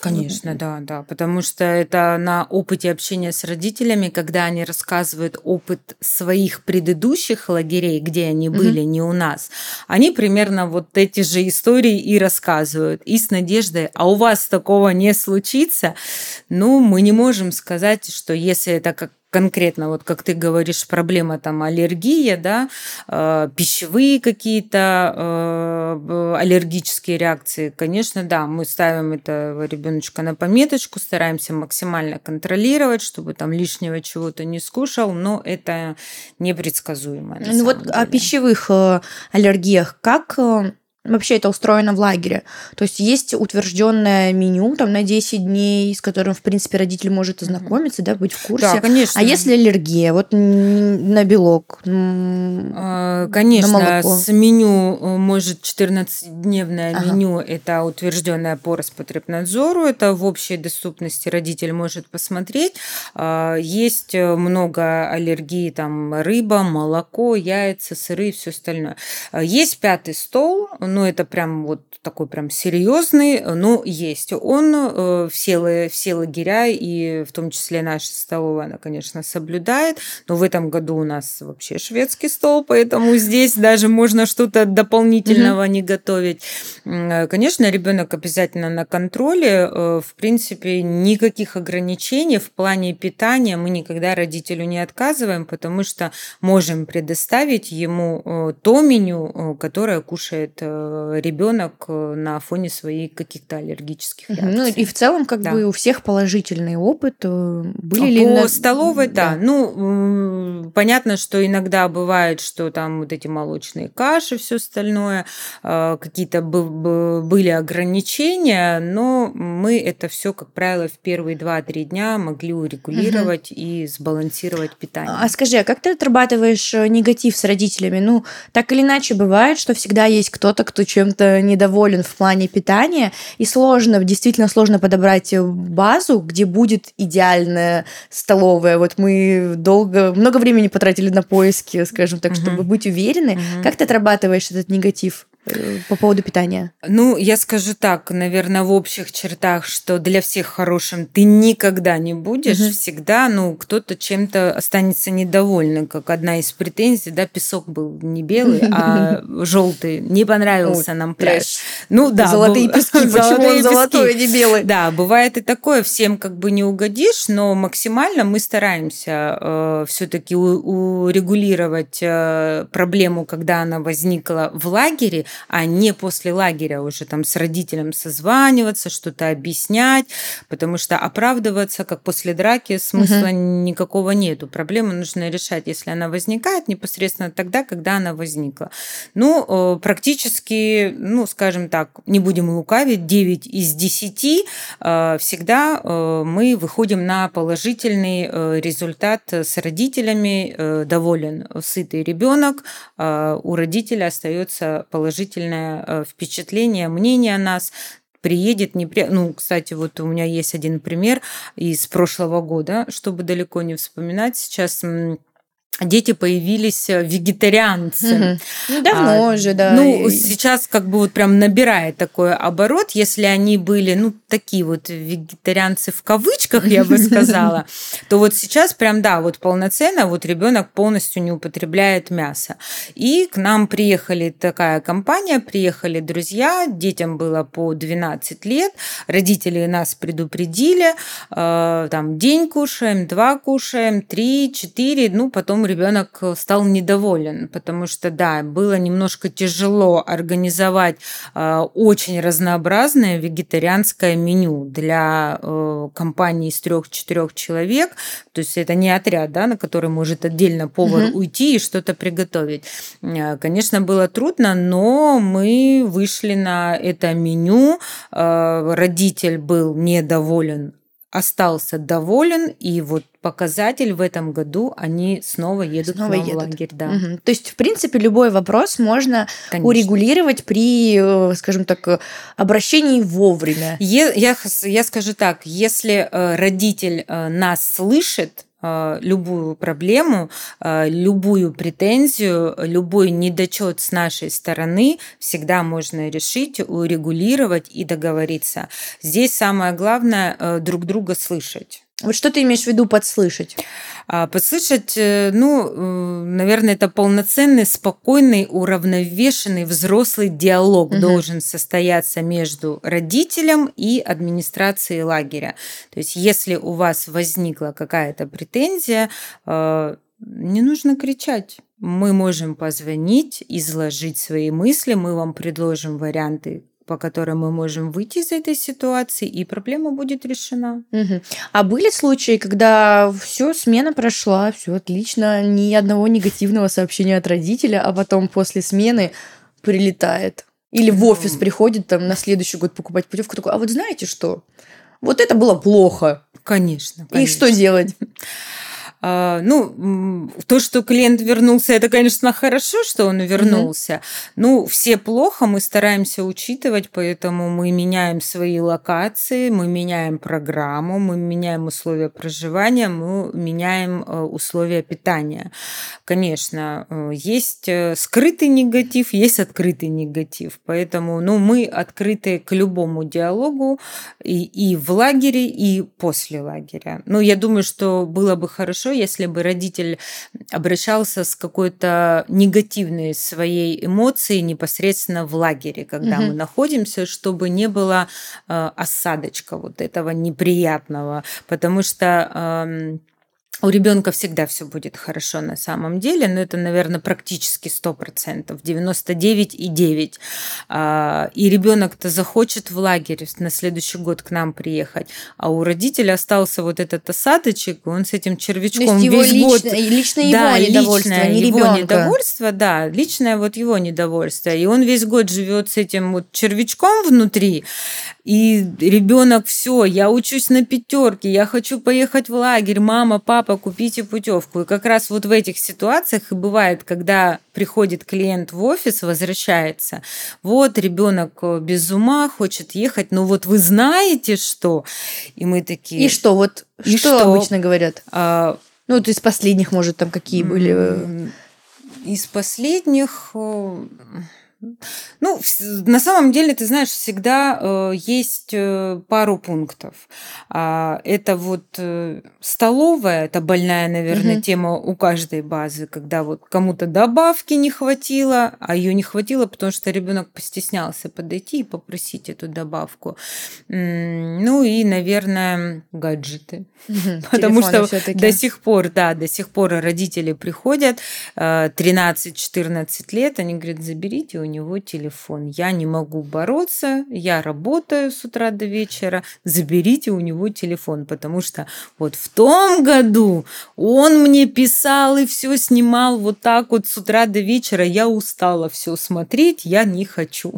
Конечно, да, да, потому что это на опыте общения с родителями, когда они рассказывают опыт своих предыдущих лагерей, где они были, mm-hmm. не у нас, они примерно вот эти же истории и рассказывают, и с надеждой, а у вас такого не случится, ну, мы не можем сказать, что если это как конкретно, вот как ты говоришь, проблема там аллергия, да, э, пищевые какие-то э, аллергические реакции, конечно, да, мы ставим этого ребеночка на пометочку, стараемся максимально контролировать, чтобы там лишнего чего-то не скушал, но это непредсказуемо. Ну вот деле. о пищевых э, аллергиях, как э, вообще это устроено в лагере? То есть есть утвержденное меню там на 10 дней, с которым, в принципе, родитель может ознакомиться, да, быть в курсе. Да, конечно. А если аллергия, вот на белок, а, Конечно, на молоко? с меню э, может 14-дневное ага. меню, это утвержденное по Роспотребнадзору, это в общей доступности родитель может посмотреть. А, есть много аллергий, там рыба, молоко, яйца, сыры и все остальное. А, есть пятый стол, ну это прям вот такой прям серьезный, но есть. Он э, все, все лагеря и в том числе наша столовая, она, конечно, соблюдает, но в этом году у нас вообще шведский стол, поэтому здесь даже можно что-то дополнительного не готовить. Э, конечно, ребенок обязательно на контроле. Э, в принципе, никаких ограничений в плане питания мы никогда родителю не отказываем, потому что можем предоставить ему то меню, которое кушает ребенок на фоне своих каких-то аллергических реакций. Ну и в целом как да. бы у всех положительный опыт. Э, были По ли на... столовой, да. да. Ну, понятно, что иногда бывает, что там вот эти молочные каши, все остальное, э, какие-то были ограничения, но мы это все, как правило, в первые 2-3 дня могли урегулировать угу. и сбалансировать питание. А скажи, а как ты отрабатываешь э, негатив с родителями? Ну, так или иначе бывает, что всегда есть кто-то, кто чем-то недоволен доволен в плане питания, и сложно, действительно сложно подобрать базу, где будет идеальная столовая. Вот мы долго, много времени потратили на поиски, скажем так, угу. чтобы быть уверены. Угу. Как ты отрабатываешь этот негатив? Э, по поводу питания? Ну, я скажу так, наверное, в общих чертах, что для всех хорошим ты никогда не будешь, угу. всегда, ну, кто-то чем-то останется недовольным, как одна из претензий, да, песок был не белый, а *laughs* желтый, не понравился нам пляж. Ну да. Золотые пески, *laughs* почему он золотой, а не белый? Да, бывает и такое, всем как бы не угодишь, но максимально мы стараемся э, все-таки урегулировать э, проблему, когда она возникла в лагере, а не после лагеря уже там с родителем созваниваться, что-то объяснять, потому что оправдываться, как после драки, смысла угу. никакого нету. Проблему нужно решать, если она возникает, непосредственно тогда, когда она возникла. Ну, э, практически, ну, скажем так, не будем лукавить, 9 из 10 э, всегда э, мы выходим на положительный результат с родителями, доволен сытый ребенок, у родителя остается положительный положительное э, впечатление, мнение о нас, приедет, не при... Ну, кстати, вот у меня есть один пример из прошлого года, чтобы далеко не вспоминать. Сейчас дети появились э, вегетарианцы. Угу. Давно а, уже, да. Ну, сейчас как бы вот прям набирает такой оборот, если они были, ну, такие вот вегетарианцы в кавычках, я бы сказала, *laughs* то вот сейчас прям, да, вот полноценно вот ребенок полностью не употребляет мясо. И к нам приехали такая компания, приехали друзья, детям было по 12 лет, родители нас предупредили, э, там, день кушаем, два кушаем, три, четыре, ну, потом ребенок э, стал недоволен, потому что, да, было немножко тяжело организовать э, очень разнообразное вегетарианское меню для э, компании из трех-четырех человек. То есть это не отряд, да, на который может отдельно повар угу. уйти и что-то приготовить. Конечно, было трудно, но мы вышли на это меню. Родитель был недоволен остался доволен, и вот показатель в этом году они снова едут снова едут. в лагерь. Да. Угу. То есть, в принципе, любой вопрос можно Конечно. урегулировать при, э, скажем так, обращении вовремя. Я, я, я скажу так, если э, родитель э, нас слышит, любую проблему, а, любую претензию, любой недочет с нашей стороны всегда можно решить, урегулировать и договориться. Здесь самое главное э, друг друга слышать. Вот что ты имеешь в виду подслышать? А, подслышать, э, ну, э, наверное, это полноценный, спокойный, уравновешенный взрослый диалог угу. должен состояться между родителем и администрацией лагеря. То есть, если у вас возникла какая-то претензия, э, не нужно кричать. Мы можем позвонить, изложить свои мысли, мы вам предложим варианты по которым мы можем выйти из этой ситуации, и проблема будет решена. Угу. А были случаи, когда все, смена прошла, все отлично, ни одного негативного сообщения от родителя, а потом после смены прилетает? Или в офис приходит там на следующий год покупать путевку, такой, а вот знаете что? Вот это было плохо. Конечно. конечно. И что делать? А, ну, то, что клиент вернулся, это, конечно, хорошо, что он вернулся. Mm-hmm. Ну, все плохо, мы стараемся учитывать, поэтому мы меняем свои локации, мы меняем программу, мы меняем условия проживания, мы меняем э, условия питания. Конечно, э, есть э, скрытый негатив, есть открытый негатив, поэтому, ну, мы открыты к любому диалогу и, и в лагере, и после лагеря. Ну, я думаю, что было бы хорошо, если бы родитель обращался с какой-то негативной своей эмоцией непосредственно в лагере, когда угу. мы находимся, чтобы не было э, осадочка вот этого неприятного, потому что э, у ребенка всегда все будет хорошо на самом деле, но это, наверное, практически 100%, 99,9%. А, и ребенок-то захочет в лагерь на следующий год к нам приехать, а у родителя остался вот этот осадочек, он с этим червячком весь его лично, год... Лично его да, недовольство, личное, не его ребенка. недовольство, да, личное вот его недовольство. И он весь год живет с этим вот червячком внутри, и ребенок все, я учусь на пятерке, я хочу поехать в лагерь, мама, папа, купите путевку. И как раз вот в этих ситуациях и бывает, когда приходит клиент в офис, возвращается, вот ребенок э, без ума, хочет ехать, но вот вы знаете что? И мы такие... И что, вот и что, что обычно говорят? А... Ну, вот из последних, может, там какие были? Из последних э, ну, на самом деле, ты знаешь, всегда э, есть э, пару пунктов. А, это вот э, столовая, это больная, наверное, угу. тема у каждой базы, когда вот кому-то добавки не хватило, а ее не хватило, потому что ребенок постеснялся подойти и попросить эту добавку. Ну и, наверное, гаджеты. Угу, *laughs* Потому что до сих пор, да, до сих пор родители приходят 13-14 лет, они говорят, заберите у него телефон. Я не могу бороться, я работаю с утра до вечера, заберите у него телефон, потому что вот в том году он мне писал и все снимал вот так вот с утра до вечера. Я устала все смотреть, я не хочу.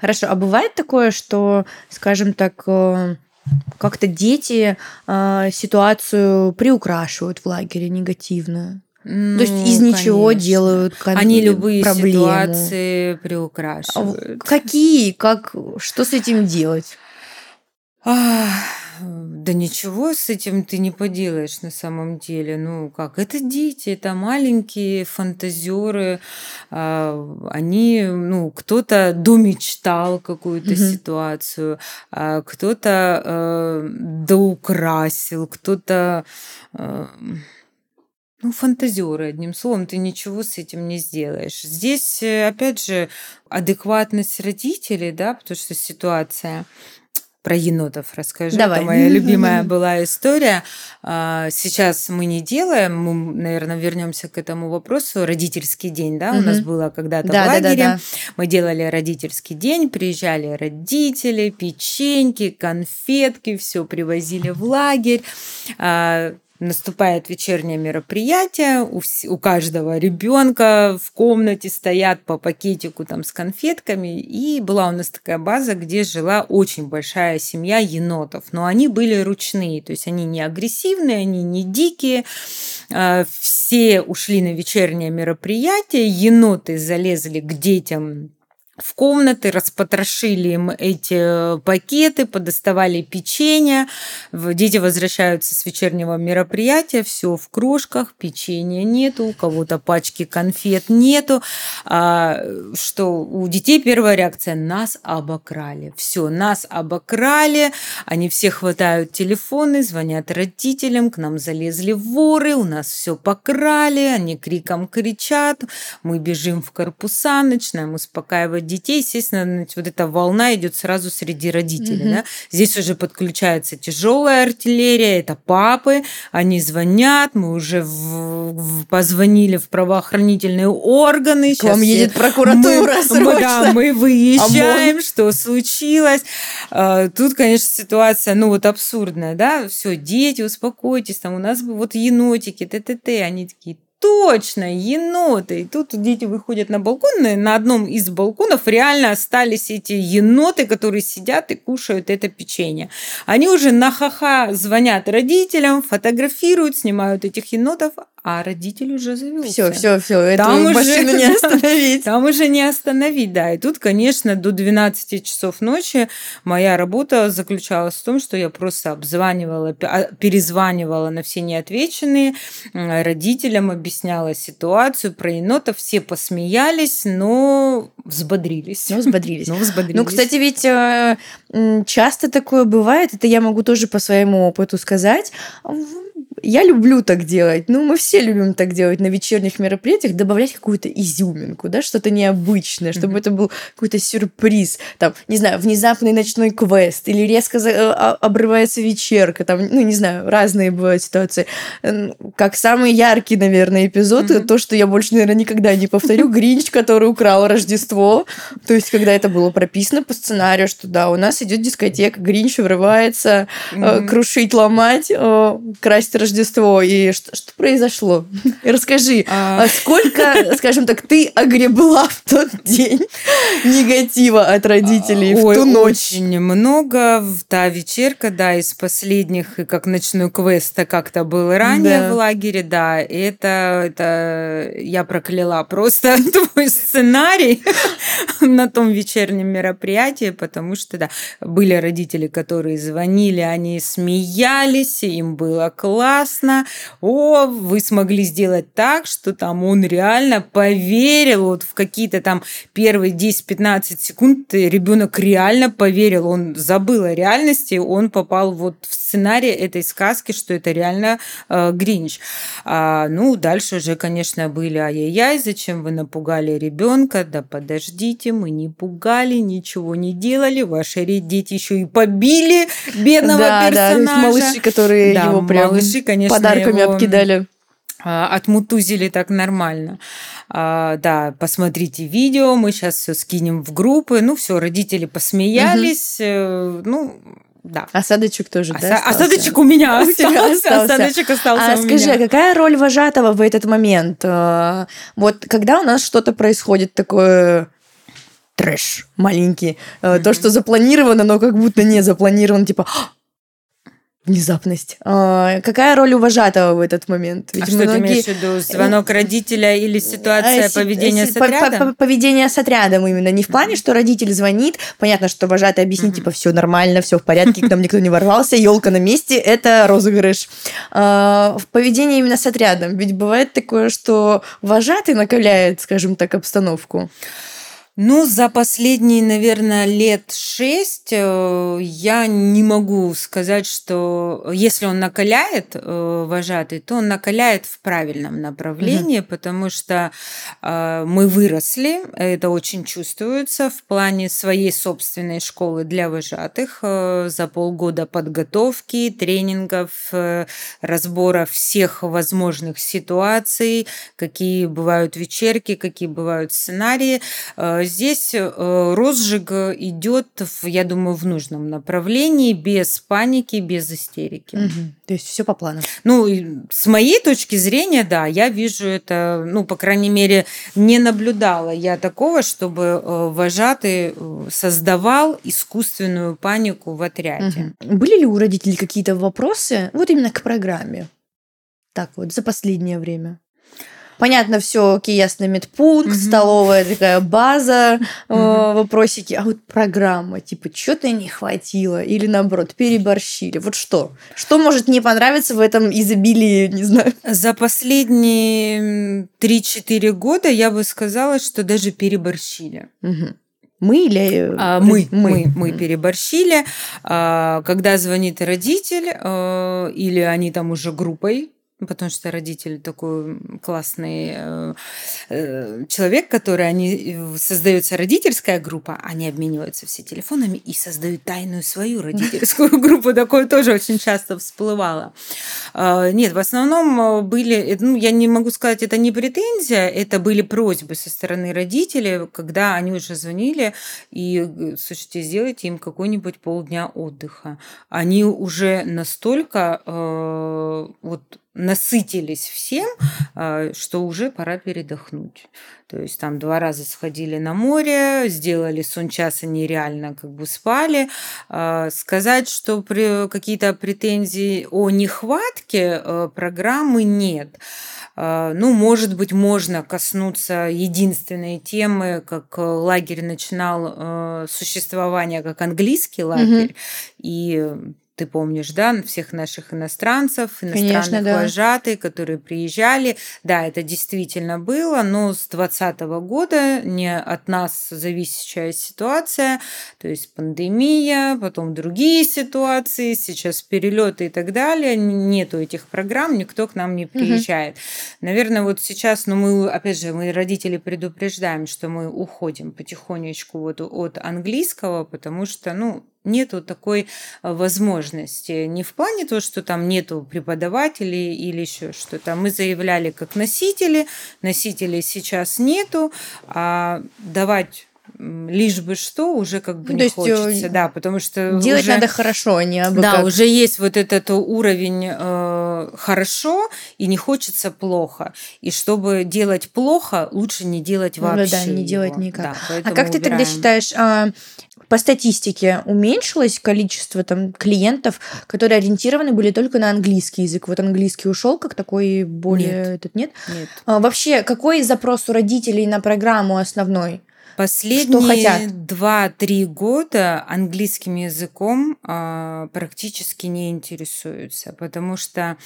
Хорошо, а бывает такое, что, скажем так, э, как-то дети э, ситуацию приукрашивают в лагере негативно? Ну, То есть из ну, ничего конечно. делают кон- Они любые проблему. ситуации приукрашивают. А какие? Как? Что с этим делать? Да ничего с этим ты не поделаешь на самом деле. Ну как, это дети, это маленькие фантазеры. А, они, ну, кто-то домечтал какую-то угу. ситуацию, а кто-то э, доукрасил, кто-то... Ну, фантазеры, одним словом, ты ничего с этим не сделаешь. Здесь, э, опять же, адекватность родителей, да, потому что ситуация про енотов расскажу. Давай. Это моя любимая *laughs* была история. А, сейчас мы не делаем, мы, наверное, вернемся к этому вопросу. Родительский день, да, у нас было когда-то да, в лагере. Да, да, да. Мы делали родительский день, приезжали родители, печеньки, конфетки, все привозили в лагерь а, наступает вечернее мероприятие, у, у каждого ребенка в комнате стоят по пакетику там с конфетками, и была у нас такая база, где жила очень большая семья енотов, но они были ручные, то есть они не агрессивные, они не дикие, а, все ушли на вечернее мероприятие, еноты залезли к детям в комнаты, распотрошили им эти пакеты, подоставали печенье. Дети возвращаются с вечернего мероприятия, все в крошках, печенья нету, у кого-то пачки конфет нету. А, что у детей первая реакция – нас обокрали. Все, нас обокрали, они все хватают телефоны, звонят родителям, к нам залезли воры, у нас все покрали, они криком кричат, мы бежим в корпуса, начинаем успокаивать детей, естественно, вот эта волна идет сразу среди родителей. Mm-hmm. Да? Здесь уже подключается тяжелая артиллерия, это папы, они звонят, мы уже в, в, позвонили в правоохранительные органы. К вам едет прокуратура мы, срочно. Мы, да, *laughs* мы выезжаем, ОМОН. что случилось. А, тут, конечно, ситуация, ну вот абсурдная, да, все, дети, успокойтесь, там у нас вот енотики, т-т-т, они такие, точно, еноты. И тут дети выходят на балкон, и на одном из балконов реально остались эти еноты, которые сидят и кушают это печенье. Они уже на ха-ха звонят родителям, фотографируют, снимают этих енотов, а родитель уже завелся. Все, все, все, эту там машину уже, не остановить. Там уже не остановить, да. И тут, конечно, до 12 часов ночи моя работа заключалась в том, что я просто обзванивала, а, перезванивала на все неотвеченные родителям, объясняла ситуацию про енотов. Все посмеялись, но взбодрились. Ну, взбодрились. *laughs* Ну, взбодрились. Ну, кстати, ведь э, часто такое бывает, это я могу тоже по своему опыту сказать я люблю так делать. Ну, мы все любим так делать на вечерних мероприятиях, добавлять какую-то изюминку, да, что-то необычное, чтобы mm-hmm. это был какой-то сюрприз. Там, не знаю, внезапный ночной квест, или резко за... А, обрывается вечерка, там, ну, не знаю, разные бывают ситуации. Как самый яркий, наверное, эпизод, mm-hmm. то, что я больше, наверное, никогда не повторю, *laughs* Гринч, который украл Рождество. То есть, когда это было прописано по сценарию, что да, у нас идет дискотека, Гринч врывается, mm-hmm. крушить, ломать, э, красть Рождество, и что, что произошло? Расскажи, а... а сколько, скажем так, ты огребла в тот день негатива от родителей Ой, в ту ночь? Очень много. Та вечерка, да, из последних, и как ночной квест, как-то был ранее да. в лагере, да, это, это я прокляла просто *laughs* твой сценарий на том вечернем мероприятии, потому что, да, были родители, которые звонили, они смеялись, им было классно, о, вы смогли сделать так, что там он реально поверил вот в какие-то там первые 10-15 секунд ребенок реально поверил, он забыл о реальности, он попал вот в сценарий этой сказки, что это реально э, Гринч. А, ну, дальше уже, конечно, были ай-яй-яй, зачем вы напугали ребенка? Да подождите, мы не пугали, ничего не делали, ваши дети еще и побили бедного да, персонажа. Да, малыши, которые да, его прям малыши, конечно, подарками его обкидали отмутузили так нормально. А, да, посмотрите видео, мы сейчас все скинем в группы. Ну, все, родители посмеялись. Угу. Ну, да. Осадочек тоже, Оса- да? Остался? Осадочек у меня *laughs* остался. остался. Осадочек остался а у скажи, меня. какая роль вожатого в этот момент? А, вот когда у нас что-то происходит такое трэш маленький, mm-hmm. то, что запланировано, но как будто не запланировано, типа, внезапность. А, какая роль у вожатого в этот момент? Ведь а что ты имеешь в виду? Звонок родителя или ситуация а, поведения с отрядом? Поведение с отрядом именно. Не в плане, что родитель звонит, понятно, что вожатый объяснит, типа, все нормально, все в порядке, к нам никто не ворвался, елка на месте, это розыгрыш. А, в поведении именно с отрядом. Ведь бывает такое, что вожатый накаляет, скажем так, обстановку. Ну, за последние, наверное, лет шесть э, я не могу сказать, что если он накаляет э, вожатый, то он накаляет в правильном направлении, угу. потому что э, мы выросли, это очень чувствуется в плане своей собственной школы для вожатых за полгода подготовки, тренингов, разбора всех возможных ситуаций, какие бывают вечерки, какие бывают сценарии здесь э, розжиг идет, я думаю, в нужном направлении, без паники, без истерики. Угу. То есть все по плану. Ну, с моей точки зрения, да, я вижу это, ну, по крайней мере, не наблюдала я такого, чтобы э, вожатый э, создавал искусственную панику в отряде. Угу. Были ли у родителей какие-то вопросы вот именно к программе? Так вот, за последнее время. Понятно, все, окей, ясно, медпункт, угу. столовая такая база, угу. э, вопросики. А вот программа, типа, что-то не хватило или, наоборот, переборщили. Вот что? Что может не понравиться в этом изобилии, не знаю? За последние 3-4 года я бы сказала, что даже переборщили. Угу. Мы или а, мы, мы, мы переборщили. А, когда звонит родитель, а, или они там уже группой потому что родители такой классный э, э, человек, который они создается родительская группа, они обмениваются все телефонами и создают тайную свою родительскую *laughs* группу. Такое тоже очень часто всплывало. Э, нет, в основном э, были, э, ну, я не могу сказать, это не претензия, это были просьбы со стороны родителей, когда они уже звонили и, слушайте, сделайте им какой-нибудь полдня отдыха. Они уже настолько э, вот насытились всем, а, что уже пора передохнуть. То есть там два раза сходили на море, сделали сон часа нереально как бы спали. А, сказать, что какие-то претензии о нехватке э, программы нет. А, ну, может быть, можно коснуться единственной темы, как лагерь начинал существование как английский лагерь, mm-hmm. и ты помнишь, да, всех наших иностранцев, иностранных Конечно, да. вожатых, которые приезжали. Да, это действительно было, но с 2020 года не от нас зависящая ситуация, то есть пандемия, потом другие ситуации, сейчас перелеты и так далее, нету этих программ, никто к нам не приезжает. Угу. Наверное, вот сейчас, но ну, мы, опять же, мы родители предупреждаем, что мы уходим потихонечку вот от английского, потому что, ну, нету такой э, возможности. Не в плане того, что там нету преподавателей или еще что-то. Мы заявляли как носители, носителей сейчас нету, а давать лишь бы что уже как бы ну, не э, хочется, да, потому что делать уже, надо хорошо, а не абы да, как. уже есть вот этот уровень э, хорошо и не хочется плохо, и чтобы делать плохо, лучше не делать вообще. Ну, да, не его. делать никак. Да, а как ты тогда считаешь? А, по статистике уменьшилось количество там клиентов, которые ориентированы были только на английский язык. Вот английский ушел как такой более нет. этот нет. Нет. А, вообще какой запрос у родителей на программу основной? Последние два-три года английским языком э, практически не интересуются, потому что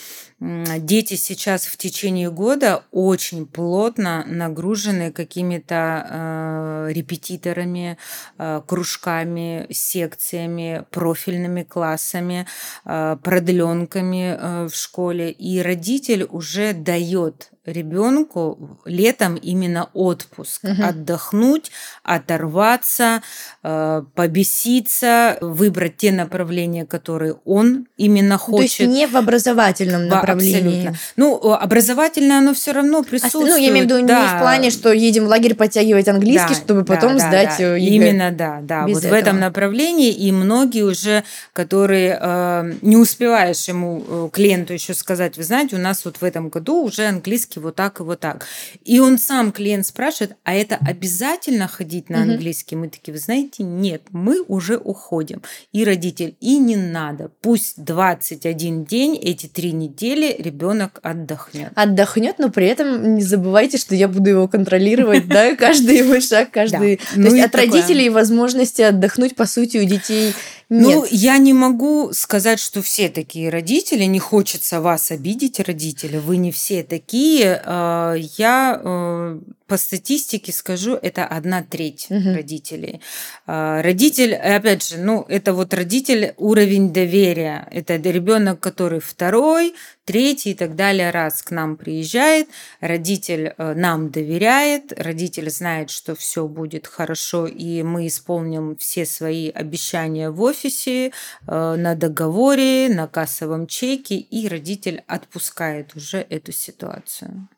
э, дети сейчас в течение года очень плотно нагружены какими-то э, репетиторами, э, кружками, секциями, профильными классами, э, продленками э, в школе, и родитель уже дает ребенку летом именно отпуск, угу. отдохнуть, оторваться, э, побеситься, выбрать те направления, которые он именно хочет. То есть не в образовательном направлении. Абсолютно. Ну, образовательное оно все равно присутствует. Ну, я имею в виду да. не в плане, что едем в лагерь подтягивать английский, да, чтобы потом да, сдать да. ЕГЭ. Именно, да, да. Без вот этого. в этом направлении и многие уже, которые э, не успеваешь ему э, клиенту еще сказать, вы знаете, у нас вот в этом году уже английский вот так и вот так. И он сам, клиент, спрашивает, а это обязательно ходить на английский? Мы такие, вы знаете, нет, мы уже уходим. И родитель, и не надо. Пусть 21 день, эти три недели ребенок отдохнет. Отдохнет, но при этом не забывайте, что я буду его контролировать, да, *laughs* каждый его шаг, каждый... То ну есть от родителей возможности отдохнуть, по сути, у детей нет. Ну, я не могу сказать, что все такие родители. Не хочется вас обидеть, родители. Вы не все такие. А, я э, по статистике скажу, это одна треть угу. родителей. А, родитель, опять же, ну, это вот родитель уровень доверия. Это ребенок, который второй, третий и так далее раз к нам приезжает. Родитель э, нам доверяет, родитель знает, что все будет хорошо, и мы исполним все свои обещания в офисе, э, на договоре, на кассовом чеке, и родитель отпускает уже эту ситуацию.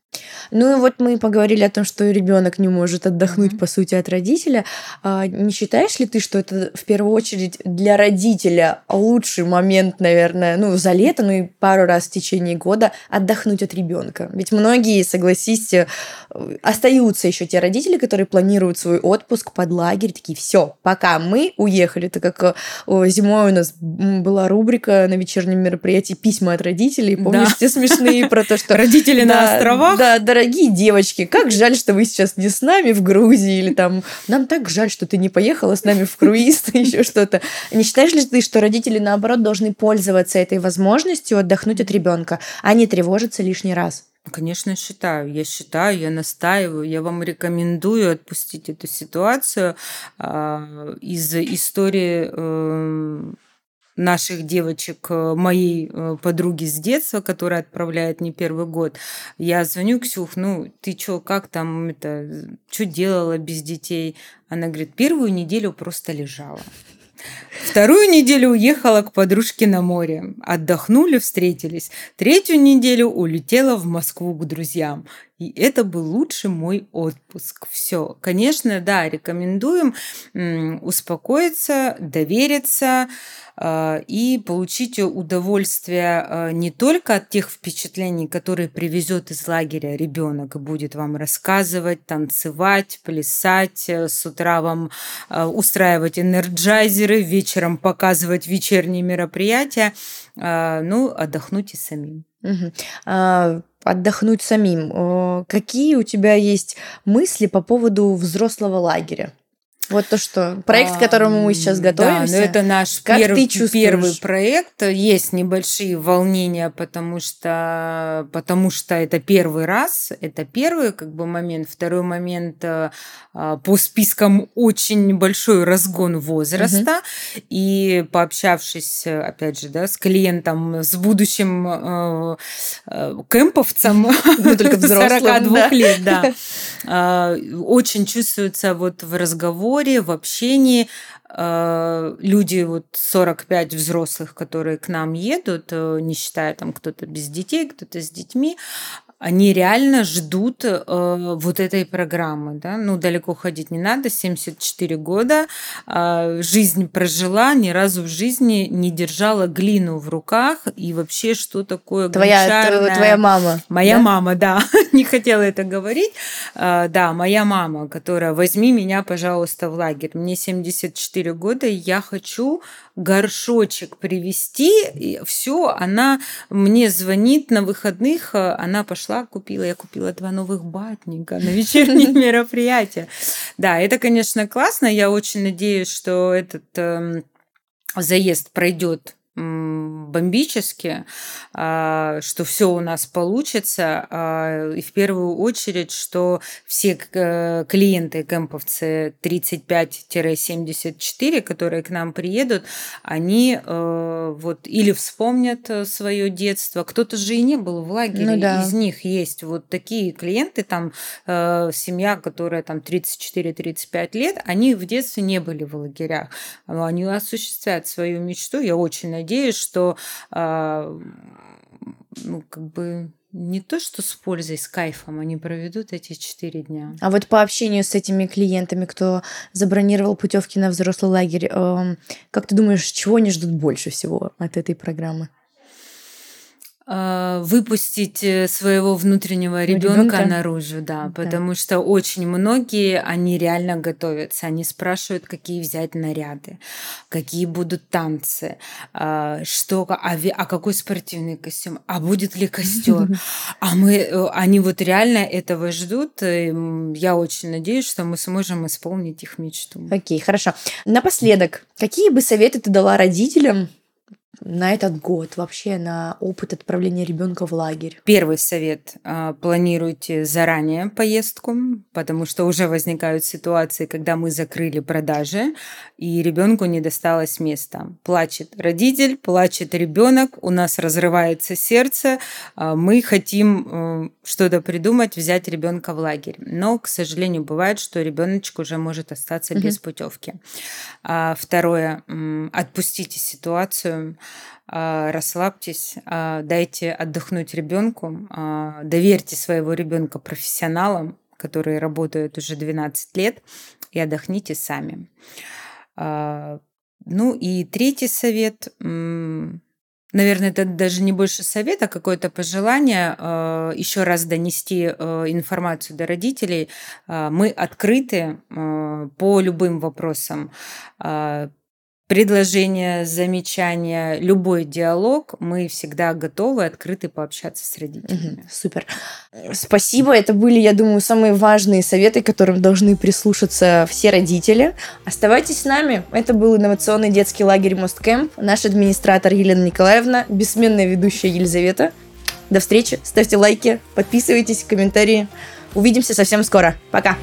Ну и вот мы поговорили о том, что ребенок не может отдохнуть, mm-hmm. по сути, от родителя. А не считаешь ли ты, что это в первую очередь для родителя лучший момент, наверное, ну, за лето, ну и пару раз в течение года отдохнуть от ребенка? Ведь многие, согласись, э, остаются еще те родители, которые планируют свой отпуск под лагерь, такие, все, пока мы уехали, так как э, зимой у нас была рубрика на вечернем мероприятии «Письма от родителей». Помнишь, да. те смешные про то, *laughs* что... Родители на островах? Да, дорогие девочки, как жаль, что вы сейчас не с нами в Грузии, или там, нам так жаль, что ты не поехала с нами в круиз, *laughs* еще что-то. Не считаешь ли ты, что родители, наоборот, должны пользоваться этой возможностью отдохнуть от ребенка, а не тревожиться лишний раз? Конечно, считаю. Я считаю, я настаиваю. Я вам рекомендую отпустить эту ситуацию э, из истории э, наших девочек, э, моей э, подруги с детства, которая отправляет не первый год, я звоню, Ксюх, ну, ты чё, как там это, что делала без детей? Она говорит, первую неделю просто лежала. Вторую неделю уехала к подружке на море. Отдохнули, встретились. Третью неделю улетела в Москву к друзьям. И это был лучший мой отпуск. Все. Конечно, да, рекомендуем успокоиться, довериться, а, и получить удовольствие а, не только от тех впечатлений, которые привезет из лагеря ребенок и будет вам рассказывать, танцевать, плясать, э, с утра вам а, устраивать энерджайзеры, вечером показывать вечерние мероприятия, ну, отдохнуть и самим. Угу. А, отдохнуть самим. Какие у тебя есть мысли по поводу взрослого лагеря? Вот то, что проект, к которому мы сейчас готовимся. Да, но это наш как перв, ты первый проект. Есть небольшие волнения, потому что, потому что это первый раз. Это первый как бы момент. Второй момент э, а, по спискам очень большой разгон возраста. Угу. И пообщавшись, опять же, да, с клиентом, с будущим э, э, кемповцем ну, только *laughs* 42 лет, да, а, очень чувствуется вот в разговоре в общении э, люди вот 45 взрослых, которые к нам едут, э, не считая там кто-то без детей, кто-то с детьми, они реально ждут э, вот этой программы. Да? Ну, далеко ходить не надо, 74 года, э, жизнь прожила, ни разу в жизни не держала глину в руках, и вообще что такое твоя, твоя мама. Моя да? мама, да, *laughs* не хотела это говорить. Э, да, моя мама, которая, возьми меня, пожалуйста, в лагерь. Мне 74 года, и я хочу горшочек привезти, и все, она мне звонит на выходных, э, она пошла, купила, я купила два новых батника на вечерние *laughs* мероприятия. Да, это, конечно, классно, я очень надеюсь, что этот эм, заезд пройдет бомбически, а, что все у нас получится, а, и в первую очередь, что все э, клиенты кемповцы 35-74, которые к нам приедут, они э, вот или вспомнят э, свое детство, кто-то же и не был в лагере, ну, да. из них есть вот такие клиенты, там семья, которая там 34-35 лет, они в детстве не были в лагерях, они осуществляют свою мечту, я очень надеюсь, надеюсь, что а, ну, как бы не то, что с пользой, с кайфом они проведут эти четыре дня. А вот по общению с этими клиентами, кто забронировал путевки на взрослый лагерь, эм, как ты думаешь, чего они ждут больше всего от этой программы? А, выпустить э, своего внутреннего ребенка наружу, да, да, потому что очень многие, они реально готовятся, они спрашивают, какие взять наряды, какие будут танцы, а, что, а, а какой спортивный костюм, а будет ли костер, *laughs* а мы, э, они вот реально этого ждут, я очень надеюсь, что мы сможем исполнить их мечту. Окей, хорошо. Напоследок, какие бы советы ты дала родителям, на этот год, вообще на опыт отправления ребенка в лагерь? Первый совет. А, планируйте заранее поездку, потому что уже возникают ситуации, когда мы закрыли продажи, и ребенку не досталось места. Плачет родитель, плачет ребенок, у нас разрывается сердце, а, мы хотим э, что-то придумать, взять ребенка в лагерь. Но, к сожалению, бывает, что ребеночек уже может остаться угу. без путевки. А, второе. Отпустите ситуацию расслабьтесь, а, дайте отдохнуть ребенку, а, доверьте своего ребенка профессионалам, которые работают уже 12 лет, и отдохните сами. Ну и третий совет, наверное, это даже не больше совет, а какое-то пожелание еще раз донести информацию до родителей. Мы открыты по любым вопросам предложения, замечания, любой диалог, мы всегда готовы, открыты пообщаться с родителями. Угу, супер. Спасибо. Это были, я думаю, самые важные советы, которым должны прислушаться все родители. Оставайтесь с нами. Это был инновационный детский лагерь Мосткэмп. Наш администратор Елена Николаевна, бессменная ведущая Елизавета. До встречи. Ставьте лайки, подписывайтесь, комментарии. Увидимся совсем скоро. Пока.